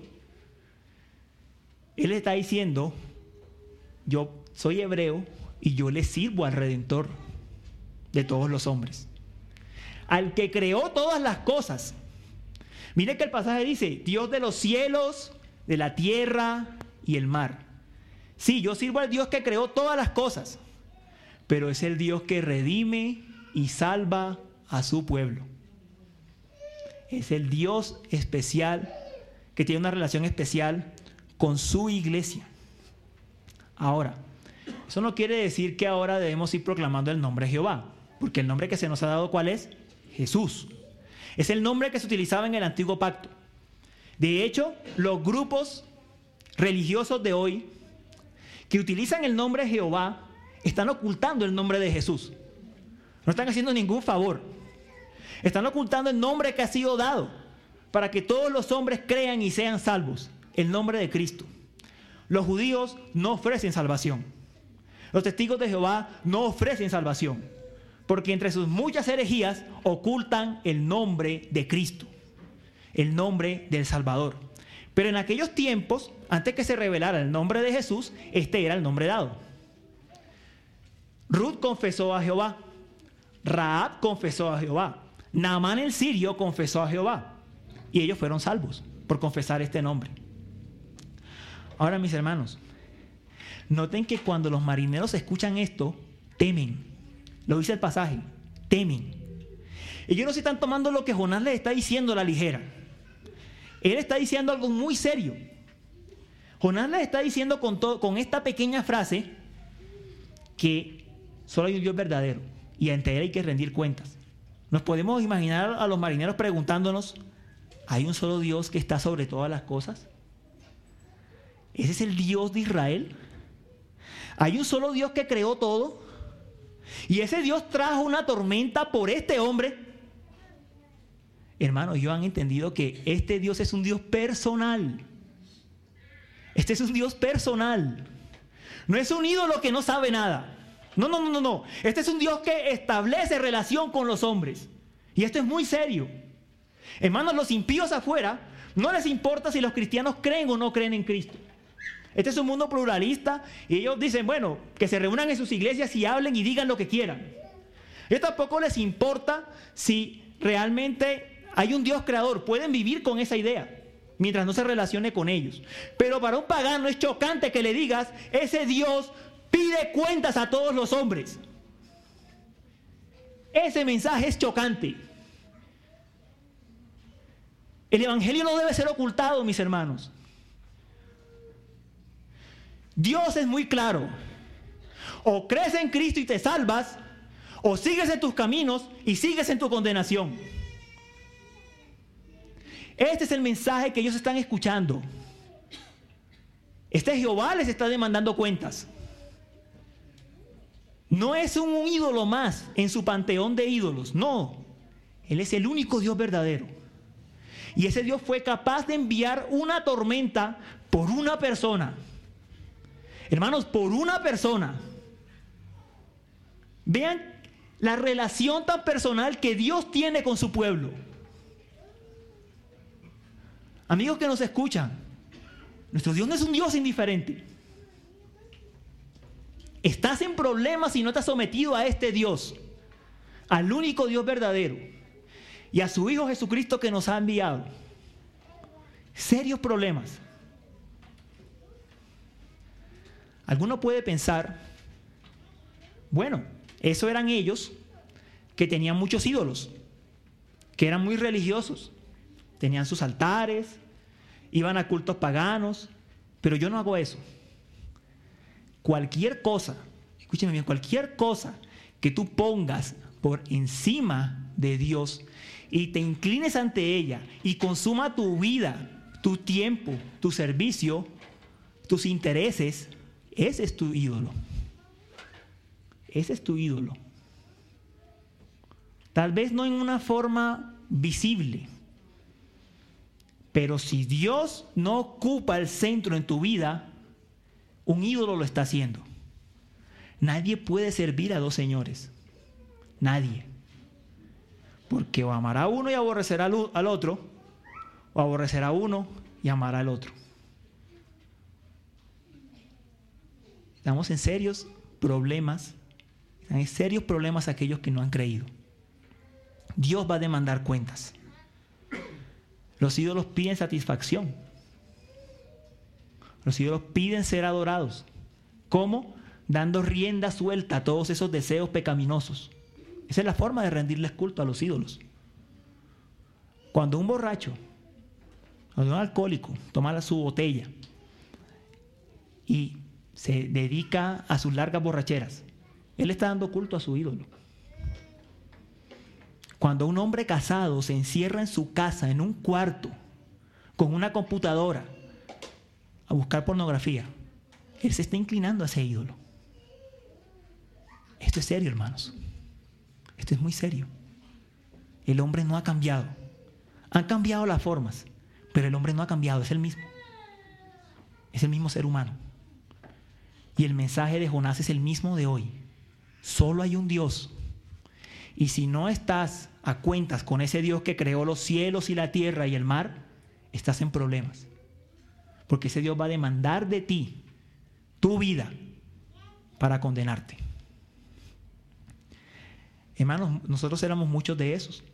Él está diciendo, yo soy hebreo y yo le sirvo al redentor de todos los hombres. Al que creó todas las cosas. Mire que el pasaje dice, Dios de los cielos, de la tierra y el mar. Sí, yo sirvo al Dios que creó todas las cosas, pero es el Dios que redime y salva a su pueblo. Es el Dios especial que tiene una relación especial con su iglesia. Ahora, eso no quiere decir que ahora debemos ir proclamando el nombre de Jehová. Porque el nombre que se nos ha dado, ¿cuál es? Jesús. Es el nombre que se utilizaba en el antiguo pacto. De hecho, los grupos religiosos de hoy que utilizan el nombre de Jehová están ocultando el nombre de Jesús. No están haciendo ningún favor. Están ocultando el nombre que ha sido dado para que todos los hombres crean y sean salvos. El nombre de Cristo. Los judíos no ofrecen salvación. Los testigos de Jehová no ofrecen salvación porque entre sus muchas herejías ocultan el nombre de Cristo, el nombre del Salvador. Pero en aquellos tiempos, antes que se revelara el nombre de Jesús, este era el nombre dado. Ruth confesó a Jehová, Raab confesó a Jehová, Naamán el sirio confesó a Jehová y ellos fueron salvos por confesar este nombre. Ahora mis hermanos, noten que cuando los marineros escuchan esto, temen. Lo dice el pasaje, temen. Ellos no se están tomando lo que Jonás les está diciendo a la ligera. Él está diciendo algo muy serio. Jonás les está diciendo con, con esta pequeña frase que solo hay un Dios verdadero y ante él hay que rendir cuentas. Nos podemos imaginar a los marineros preguntándonos, ¿hay un solo Dios que está sobre todas las cosas? ¿Ese es el Dios de Israel? ¿Hay un solo Dios que creó todo? ¿Y ese Dios trajo una tormenta por este hombre? Hermanos, ellos han entendido que este Dios es un Dios personal. Este es un Dios personal. No es un ídolo que no sabe nada. No, no, no, no, no. Este es un Dios que establece relación con los hombres. Y esto es muy serio. Hermanos, los impíos afuera no les importa si los cristianos creen o no creen en Cristo. Este es un mundo pluralista y ellos dicen, bueno, que se reúnan en sus iglesias y hablen y digan lo que quieran. A tampoco les importa si realmente hay un Dios creador. Pueden vivir con esa idea mientras no se relacione con ellos. Pero para un pagano es chocante que le digas, ese Dios pide cuentas a todos los hombres. Ese mensaje es chocante. El Evangelio no debe ser ocultado, mis hermanos. Dios es muy claro. O crees en Cristo y te salvas, o sigues en tus caminos y sigues en tu condenación. Este es el mensaje que ellos están escuchando. Este Jehová les está demandando cuentas. No es un ídolo más en su panteón de ídolos, no. Él es el único Dios verdadero. Y ese Dios fue capaz de enviar una tormenta por una persona. Hermanos, por una persona. Vean la relación tan personal que Dios tiene con su pueblo. Amigos que nos escuchan, nuestro Dios no es un Dios indiferente. Estás en problemas si no estás sometido a este Dios, al único Dios verdadero y a su Hijo Jesucristo que nos ha enviado. Serios problemas. Alguno puede pensar, bueno, eso eran ellos que tenían muchos ídolos, que eran muy religiosos, tenían sus altares, iban a cultos paganos, pero yo no hago eso. Cualquier cosa, escúcheme bien, cualquier cosa que tú pongas por encima de Dios y te inclines ante ella y consuma tu vida, tu tiempo, tu servicio, tus intereses, ese es tu ídolo. Ese es tu ídolo. Tal vez no en una forma visible, pero si Dios no ocupa el centro en tu vida, un ídolo lo está haciendo. Nadie puede servir a dos señores. Nadie. Porque o amará uno y aborrecerá al otro, o aborrecerá uno y amará al otro. Estamos en serios problemas, están en serios problemas aquellos que no han creído. Dios va a demandar cuentas. Los ídolos piden satisfacción. Los ídolos piden ser adorados. ¿Cómo? Dando rienda suelta a todos esos deseos pecaminosos. Esa es la forma de rendirles culto a los ídolos. Cuando un borracho, cuando un alcohólico toma su botella y se dedica a sus largas borracheras. Él está dando culto a su ídolo. Cuando un hombre casado se encierra en su casa, en un cuarto, con una computadora, a buscar pornografía, él se está inclinando a ese ídolo. Esto es serio, hermanos. Esto es muy serio. El hombre no ha cambiado. Han cambiado las formas, pero el hombre no ha cambiado, es el mismo. Es el mismo ser humano. Y el mensaje de Jonás es el mismo de hoy. Solo hay un Dios. Y si no estás a cuentas con ese Dios que creó los cielos y la tierra y el mar, estás en problemas. Porque ese Dios va a demandar de ti tu vida para condenarte. Hermanos, nosotros éramos muchos de esos.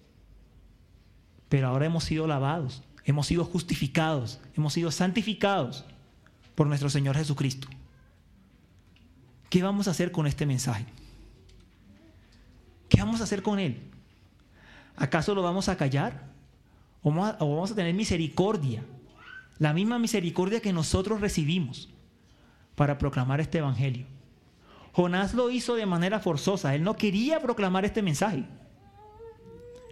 Pero ahora hemos sido lavados, hemos sido justificados, hemos sido santificados por nuestro Señor Jesucristo. ¿Qué vamos a hacer con este mensaje? ¿Qué vamos a hacer con él? ¿Acaso lo vamos a callar? ¿O vamos a, tener misericordia? La misma misericordia que nosotros recibimos para proclamar este evangelio. Jonás lo hizo de manera forzosa. Él no quería proclamar este mensaje.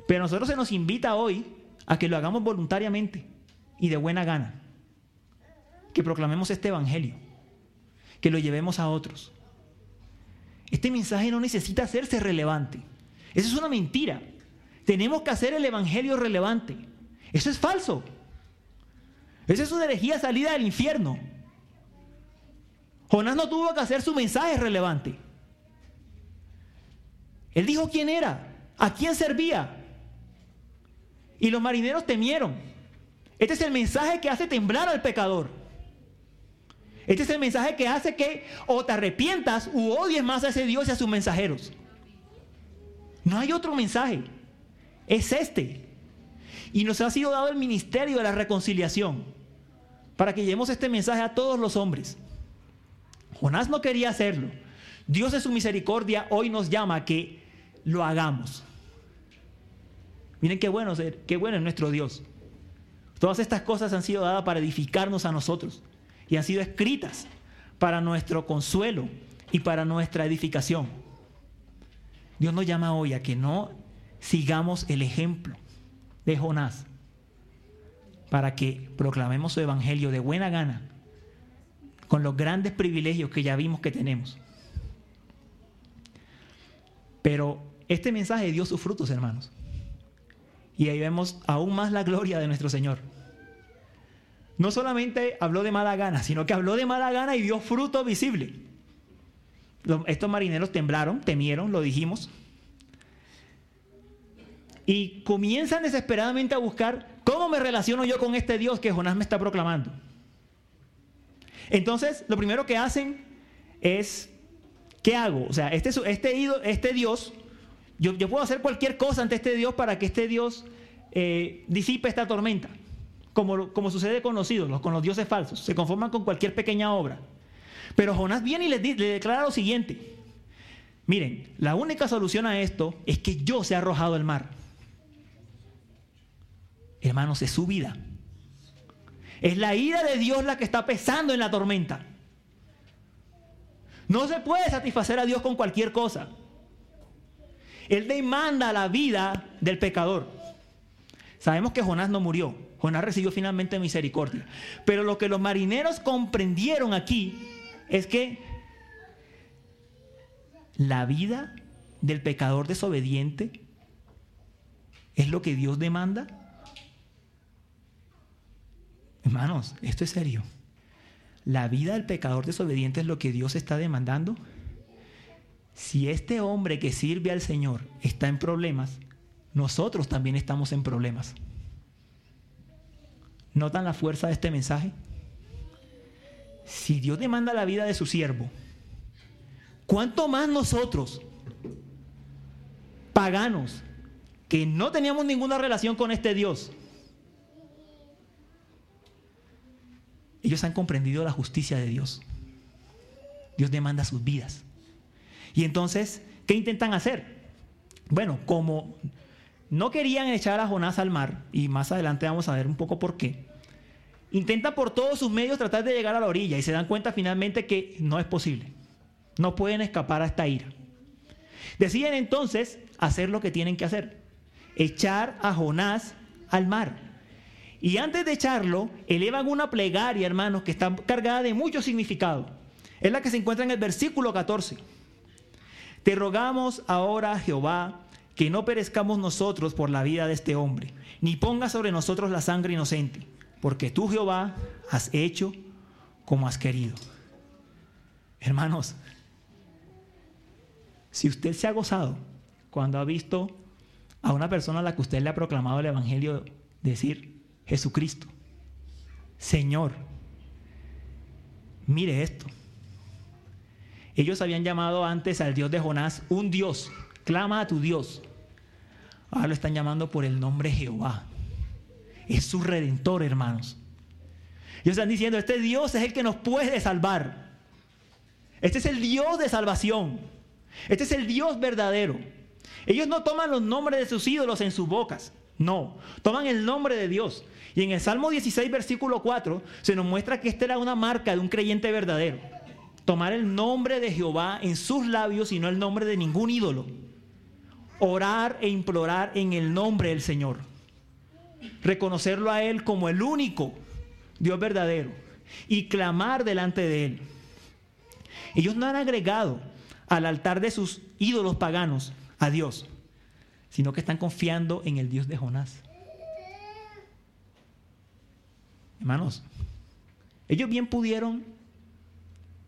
Pero a nosotros se nos invita hoy a que lo hagamos voluntariamente y de buena gana. Que proclamemos este evangelio. Que lo llevemos a otros. Este mensaje no necesita hacerse relevante. Eso es una mentira. Tenemos que hacer el evangelio relevante. Eso es falso. Esa es una herejía salida del infierno. Jonás no tuvo que hacer su mensaje relevante. Él dijo quién era, a quién servía. Y los marineros temieron. Este es el mensaje que hace temblar al pecador. Este es el mensaje que hace que o te arrepientas u odies más a ese Dios y a sus mensajeros. No hay otro mensaje. Es este. Y nos ha sido dado el ministerio de la reconciliación para que llevemos este mensaje a todos los hombres. Jonás no quería hacerlo. Dios de su misericordia hoy nos llama a que lo hagamos. Miren qué bueno ser, qué bueno es nuestro Dios. Todas estas cosas han sido dadas para edificarnos a nosotros y han sido escritas para nuestro consuelo y para nuestra edificación. Dios nos llama hoy a que no sigamos el ejemplo de Jonás para que proclamemos su evangelio de buena gana con los grandes privilegios que ya vimos que tenemos. Pero este mensaje dio sus frutos, hermanos. Y ahí vemos aún más la gloria de nuestro Señor. No solamente habló de mala gana, sino que habló de mala gana y dio fruto visible. Estos marineros temblaron, temieron, lo dijimos. Y comienzan desesperadamente a buscar cómo me relaciono yo con este Dios que Jonás me está proclamando. Entonces, lo primero que hacen es, ¿qué hago? O sea, este, este, este Dios, yo, puedo hacer cualquier cosa ante este Dios para que este Dios eh, disipe esta tormenta, como, como sucede con los ídolos, con los dioses falsos, se conforman con cualquier pequeña obra. Pero Jonás viene y le, declara lo siguiente, miren, la única solución a esto es que yo sea arrojado al mar. Hermanos, es su vida. Es la ira de Dios la que está pesando en la tormenta. No se puede satisfacer a Dios con cualquier cosa. Él demanda la vida del pecador. Sabemos que Jonás no murió. Jonás recibió finalmente misericordia. Pero lo que los marineros comprendieron aquí es que la vida del pecador desobediente es lo que Dios demanda Hermanos, esto es serio. La vida del pecador desobediente es lo que Dios está demandando. Si este hombre que sirve al Señor está en problemas, nosotros también estamos en problemas. ¿Notan la fuerza de este mensaje? Si Dios demanda la vida de su siervo, ¿cuánto más nosotros, paganos, que no teníamos ninguna relación con este Dios, ellos han comprendido la justicia de Dios. Dios demanda sus vidas. Y entonces, ¿qué intentan hacer? Bueno, como no querían echar a Jonás al mar, y más adelante vamos a ver un poco por qué, intentan por todos sus medios tratar de llegar a la orilla y se dan cuenta finalmente que no es posible. No pueden escapar a esta ira. Deciden entonces hacer lo que tienen que hacer, echar a Jonás al mar. Y antes de echarlo, elevan una plegaria, hermanos, que está cargada de mucho significado. Es la que se encuentra en el versículo 14. Te rogamos ahora, Jehová, que no perezcamos nosotros por la vida de este hombre, ni ponga sobre nosotros la sangre inocente, porque tú, Jehová, has hecho como has querido. Hermanos, si usted se ha gozado cuando ha visto a una persona a la que usted le ha proclamado el Evangelio decir, Jesucristo. Señor, mire esto. Ellos habían llamado antes al Dios de Jonás un Dios. Clama a tu Dios. Ahora lo están llamando por el nombre Jehová. Es su redentor, hermanos. Ellos están diciendo, este Dios es el que nos puede salvar. Este es el Dios de salvación. Este es el Dios verdadero. Ellos no toman los nombres de sus ídolos en sus bocas. No, toman el nombre de Dios. Y en el Salmo 16, versículo 4, se nos muestra que esta era una marca de un creyente verdadero. Tomar el nombre de Jehová en sus labios y no el nombre de ningún ídolo. Orar e implorar en el nombre del Señor. Reconocerlo a Él como el único Dios verdadero. Y clamar delante de Él. Ellos no han agregado al altar de sus ídolos paganos a Dios sino que están confiando en el Dios de Jonás. Hermanos, ellos bien pudieron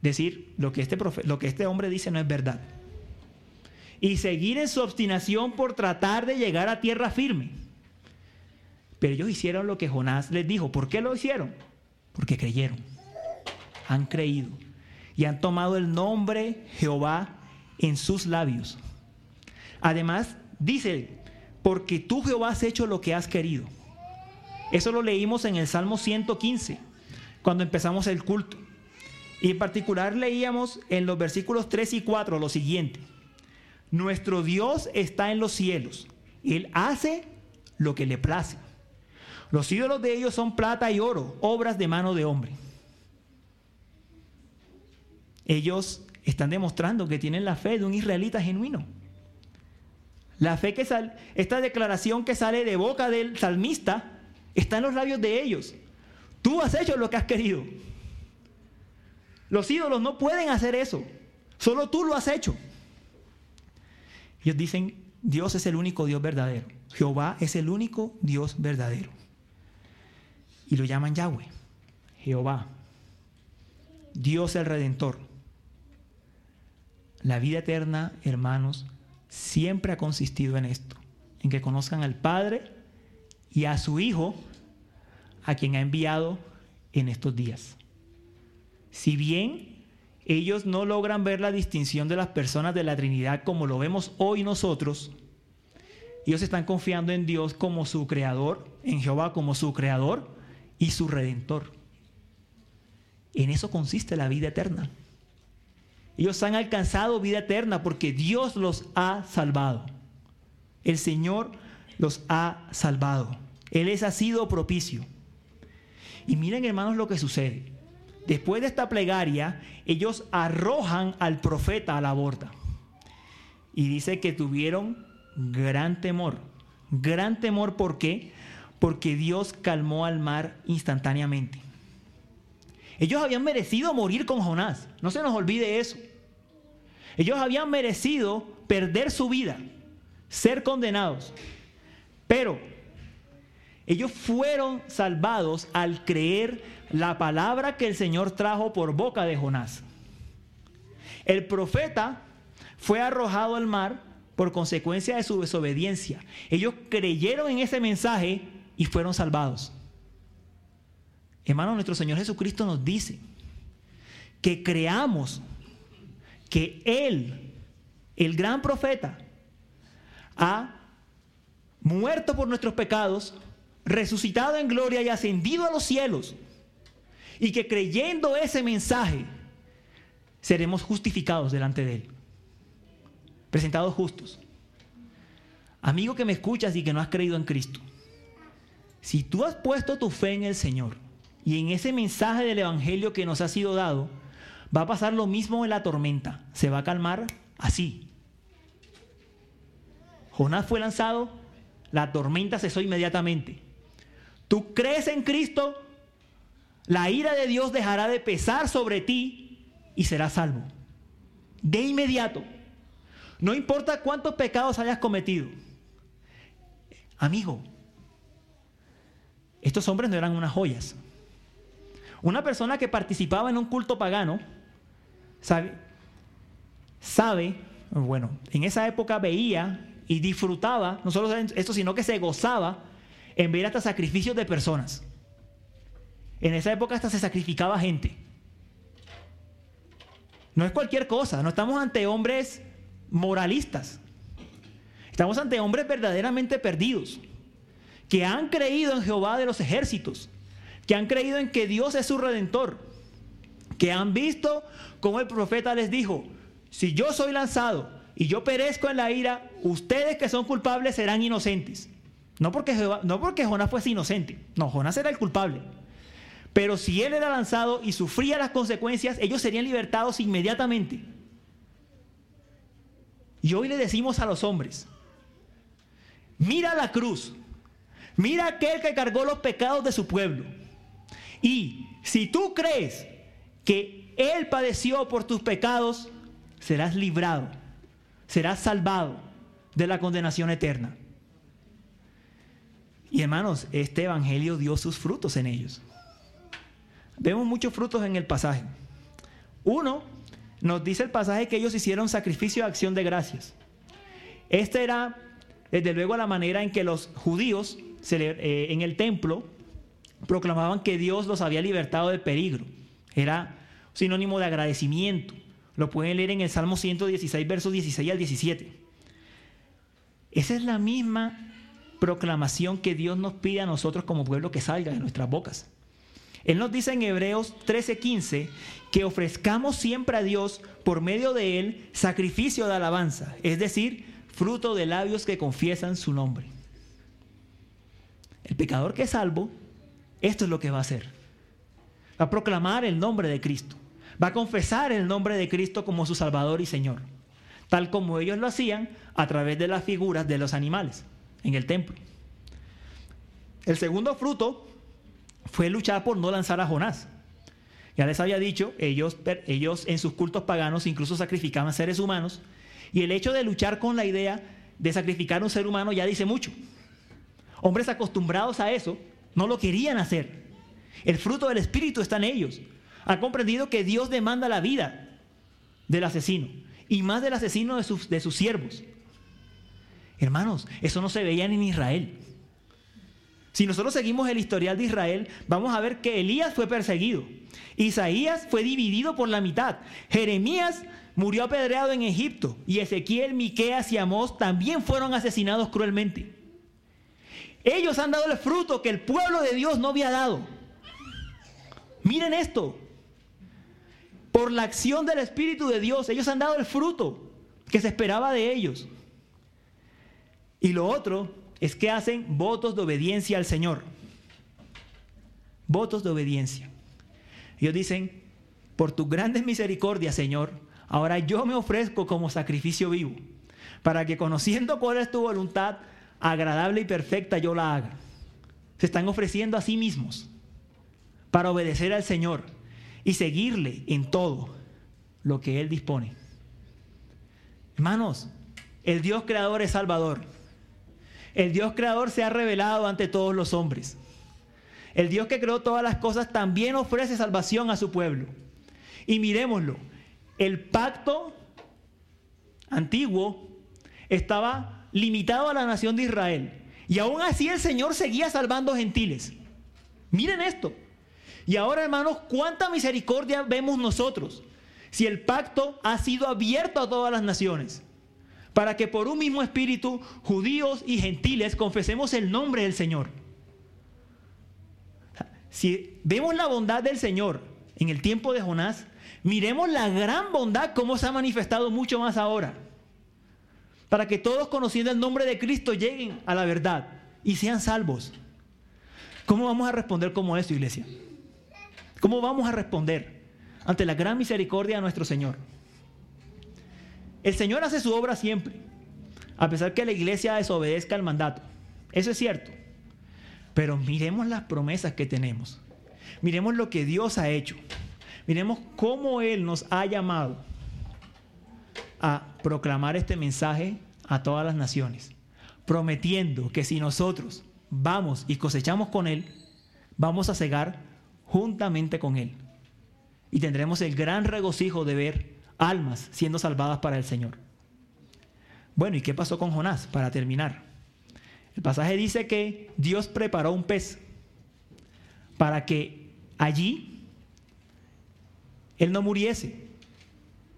decir lo que este, lo que este hombre dice no es verdad. Y seguir en su obstinación por tratar de llegar a tierra firme. Pero ellos hicieron lo que Jonás les dijo. ¿Por qué lo hicieron? Porque creyeron. Han creído. Y han tomado el nombre Jehová en sus labios. Además, Dice, porque tú Jehová has hecho lo que has querido. Eso lo leímos en el Salmo 115, cuando empezamos el culto. Y en particular leíamos en los versículos 3 y 4 lo siguiente. Nuestro Dios está en los cielos. Él hace lo que le place. Los ídolos de ellos son plata y oro, obras de mano de hombre. Ellos están demostrando que tienen la fe de un israelita genuino. La fe que sale, esta declaración que sale de boca del salmista, está en los labios de ellos. Tú has hecho lo que has querido. Los ídolos no pueden hacer eso. Solo tú lo has hecho. Ellos dicen, Dios es el único Dios verdadero. Jehová es el único Dios verdadero. Y lo llaman Yahweh, Jehová. Dios el Redentor. La vida eterna, hermanos, siempre ha consistido en esto, en que conozcan al Padre y a su Hijo, a quien ha enviado en estos días. Si bien ellos no logran ver la distinción de las personas de la Trinidad como lo vemos hoy nosotros, ellos están confiando en Dios como su creador, en Jehová como su creador y su redentor. En eso consiste la vida eterna. Ellos han alcanzado vida eterna porque Dios los ha salvado. El Señor los ha salvado. Él les ha sido propicio. Y miren hermanos lo que sucede. Después de esta plegaria, ellos arrojan al profeta a la borda. Y dice que tuvieron gran temor. Gran temor, ¿por qué? Porque Dios calmó al mar instantáneamente. Ellos habían merecido morir con Jonás. No se nos olvide eso. Ellos habían merecido perder su vida, ser condenados. Pero ellos fueron salvados al creer la palabra que el Señor trajo por boca de Jonás. El profeta fue arrojado al mar por consecuencia de su desobediencia. Ellos creyeron en ese mensaje y fueron salvados. Hermano, nuestro Señor Jesucristo nos dice que creamos que Él, el gran profeta, ha muerto por nuestros pecados, resucitado en gloria y ascendido a los cielos. Y que creyendo ese mensaje, seremos justificados delante de Él. Presentados justos. Amigo que me escuchas y que no has creído en Cristo. Si tú has puesto tu fe en el Señor, y en ese mensaje del Evangelio que nos ha sido dado, va a pasar lo mismo en la tormenta. Se va a calmar así. Jonás fue lanzado, la tormenta cesó inmediatamente. Tú crees en Cristo, la ira de Dios dejará de pesar sobre ti y serás salvo. De inmediato. No importa cuántos pecados hayas cometido. Amigo, estos hombres no eran unas joyas. Una persona que participaba en un culto pagano sabe, sabe, bueno, en esa época veía y disfrutaba, no solo esto, sino que se gozaba en ver hasta sacrificios de personas. En esa época hasta se sacrificaba gente. No es cualquier cosa, no estamos ante hombres moralistas. Estamos ante hombres verdaderamente perdidos, que han creído en Jehová de los ejércitos, que han creído en que Dios es su redentor, que han visto como el profeta les dijo, si yo soy lanzado y yo perezco en la ira, ustedes que son culpables serán inocentes. No porque, no porque Jonás fuese inocente, no, Jonás era el culpable. Pero si él era lanzado y sufría las consecuencias, ellos serían libertados inmediatamente. Y hoy le decimos a los hombres, mira la cruz, mira aquel que cargó los pecados de su pueblo. Y si tú crees que Él padeció por tus pecados, serás librado, serás salvado de la condenación eterna. Y hermanos, este Evangelio dio sus frutos en ellos. Vemos muchos frutos en el pasaje. Uno, nos dice el pasaje que ellos hicieron sacrificio de acción de gracias. Esta era, desde luego, la manera en que los judíos en el templo proclamaban que Dios los había libertado del peligro. Era sinónimo de agradecimiento. Lo pueden leer en el Salmo 116, versos 16 al 17. Esa es la misma proclamación que Dios nos pide a nosotros como pueblo que salga de nuestras bocas. Él nos dice en Hebreos 13:15 que ofrezcamos siempre a Dios por medio de Él sacrificio de alabanza, es decir, fruto de labios que confiesan su nombre. El pecador que es salvo, esto es lo que va a hacer. Va a proclamar el nombre de Cristo. Va a confesar el nombre de Cristo como su Salvador y Señor, tal como ellos lo hacían a través de las figuras de los animales en el templo. El segundo fruto fue luchar por no lanzar a Jonás. Ya les había dicho, ellos, ellos en sus cultos paganos incluso sacrificaban seres humanos. Y el hecho de luchar con la idea de sacrificar un ser humano ya dice mucho. Hombres acostumbrados a eso no lo querían hacer. El fruto del Espíritu está en ellos. Han comprendido que Dios demanda la vida del asesino y más del asesino de sus, de sus siervos. Hermanos, eso no se veía en Israel. Si nosotros seguimos el historial de Israel, vamos a ver que Elías fue perseguido. Isaías fue dividido por la mitad. Jeremías murió apedreado en Egipto. Y Ezequiel, Miqueas y Amós también fueron asesinados cruelmente. Ellos han dado el fruto que el pueblo de Dios no había dado. Miren esto. Por la acción del Espíritu de Dios, ellos han dado el fruto que se esperaba de ellos. Y lo otro es que hacen votos de obediencia al Señor. Votos de obediencia. Ellos dicen, por tus grandes misericordias, Señor, ahora yo me ofrezco como sacrificio vivo, para que conociendo cuál es tu voluntad agradable y perfecta, yo la haga. Se están ofreciendo a sí mismos para obedecer al Señor y seguirle en todo lo que Él dispone. Hermanos, el Dios creador es Salvador. El Dios creador se ha revelado ante todos los hombres. El Dios que creó todas las cosas también ofrece salvación a su pueblo. Y miremoslo, el pacto antiguo estaba limitado a la nación de Israel. Y aún así el Señor seguía salvando gentiles. Miren esto. Y ahora, hermanos, cuánta misericordia vemos nosotros si el pacto ha sido abierto a todas las naciones para que por un mismo espíritu judíos y gentiles confesemos el nombre del Señor. Si vemos la bondad del Señor en el tiempo de Jonás, miremos la gran bondad como se ha manifestado mucho más ahora. Para que todos conociendo el nombre de Cristo lleguen a la verdad y sean salvos. ¿Cómo vamos a responder como eso, iglesia? ¿Cómo vamos a responder ante la gran misericordia de nuestro Señor? El Señor hace su obra siempre, a pesar que la iglesia desobedezca el mandato. Eso es cierto. Pero miremos las promesas que tenemos. Miremos lo que Dios ha hecho. Miremos cómo Él nos ha llamado a proclamar este mensaje a todas las naciones, prometiendo que si nosotros vamos y cosechamos con Él, vamos a cegar juntamente con Él. Y tendremos el gran regocijo de ver almas siendo salvadas para el Señor. Bueno, ¿y qué pasó con Jonás? Para terminar. El pasaje dice que Dios preparó un pez para que allí él no muriese,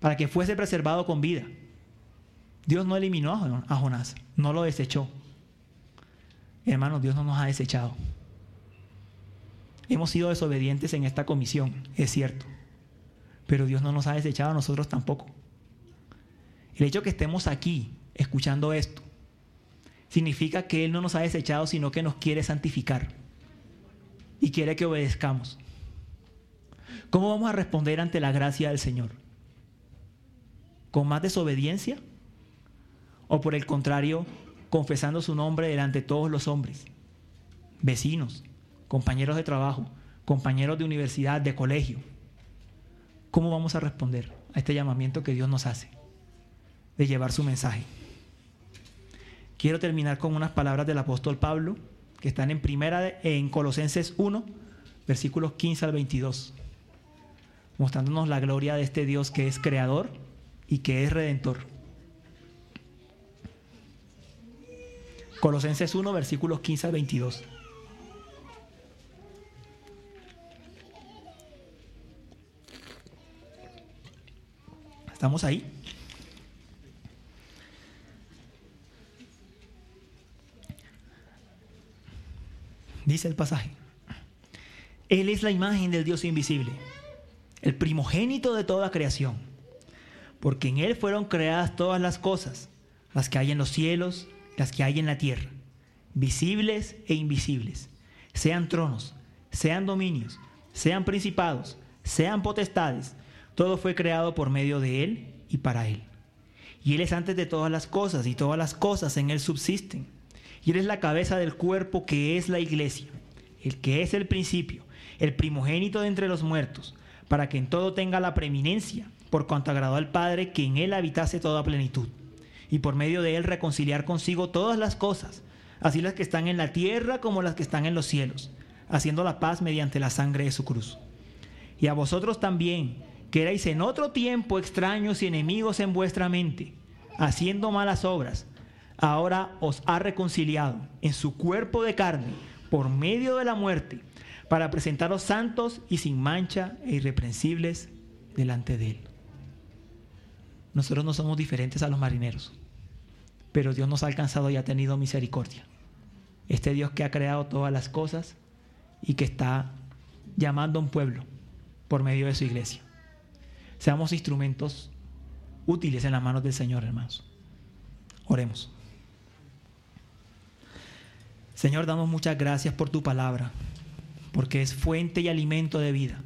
para que fuese preservado con vida. Dios no eliminó a Jonás, no lo desechó. Hermanos, Dios no nos ha desechado. Hemos sido desobedientes en esta comisión, es cierto. Pero Dios no nos ha desechado a nosotros tampoco. El hecho que estemos aquí escuchando esto significa que Él no nos ha desechado, sino que nos quiere santificar y quiere que obedezcamos. ¿Cómo vamos a responder ante la gracia del Señor? ¿Con más desobediencia? ¿O por el contrario, confesando su nombre delante de todos los hombres? Vecinos, compañeros de trabajo, compañeros de universidad, de colegio. ¿Cómo vamos a responder a este llamamiento que Dios nos hace de llevar su mensaje? Quiero terminar con unas palabras del apóstol Pablo que están en primera en Colosenses 1, versículos 15 al 22, mostrándonos la gloria de este Dios que es creador y que es redentor. Colosenses 1, versículos 15 al 22. ¿Estamos ahí? Dice el pasaje. Él es la imagen del Dios invisible, el primogénito de toda creación, porque en Él fueron creadas todas las cosas, las que hay en los cielos, las que hay en la tierra, visibles e invisibles, sean tronos, sean dominios, sean principados, sean potestades, todo fue creado por medio de Él y para Él. Y Él es antes de todas las cosas y todas las cosas en Él subsisten. Y Él es la cabeza del cuerpo que es la iglesia, el que es el principio, el primogénito de entre los muertos, para que en todo tenga la preeminencia, por cuanto agradó al Padre que en Él habitase toda plenitud. Y por medio de Él reconciliar consigo todas las cosas, así las que están en la tierra como las que están en los cielos, haciendo la paz mediante la sangre de su cruz. Y a vosotros también, que erais en otro tiempo extraños y enemigos en vuestra mente, haciendo malas obras, ahora os ha reconciliado en su cuerpo de carne por medio de la muerte, para presentaros santos y sin mancha e irreprensibles delante de Él. Nosotros no somos diferentes a los marineros, pero Dios nos ha alcanzado y ha tenido misericordia. Este Dios que ha creado todas las cosas y que está llamando a un pueblo por medio de su iglesia. Seamos instrumentos útiles en las manos del Señor, hermanos. Oremos. Señor, damos muchas gracias por tu palabra, porque es fuente y alimento de vida.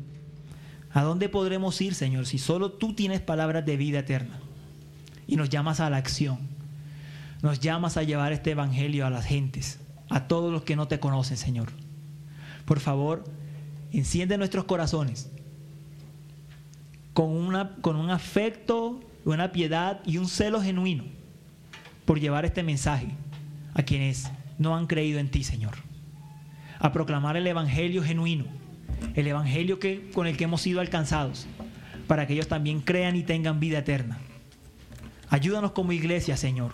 ¿A dónde podremos ir, Señor, si solo tú tienes palabras de vida eterna? Y nos llamas a la acción. Nos llamas a llevar este evangelio a las gentes, a todos los que no te conocen, Señor. Por favor, enciende nuestros corazones con, una, con un afecto, una piedad y un celo genuino por llevar este mensaje a quienes no han creído en ti, Señor. A proclamar el Evangelio genuino, el Evangelio que, con el que hemos sido alcanzados, para que ellos también crean y tengan vida eterna. Ayúdanos como iglesia, Señor.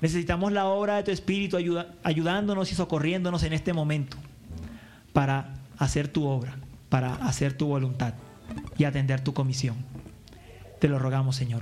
Necesitamos la obra de tu Espíritu ayudándonos y socorriéndonos en este momento para hacer tu obra, para hacer tu voluntad y atender tu comisión. Te lo rogamos, Señor.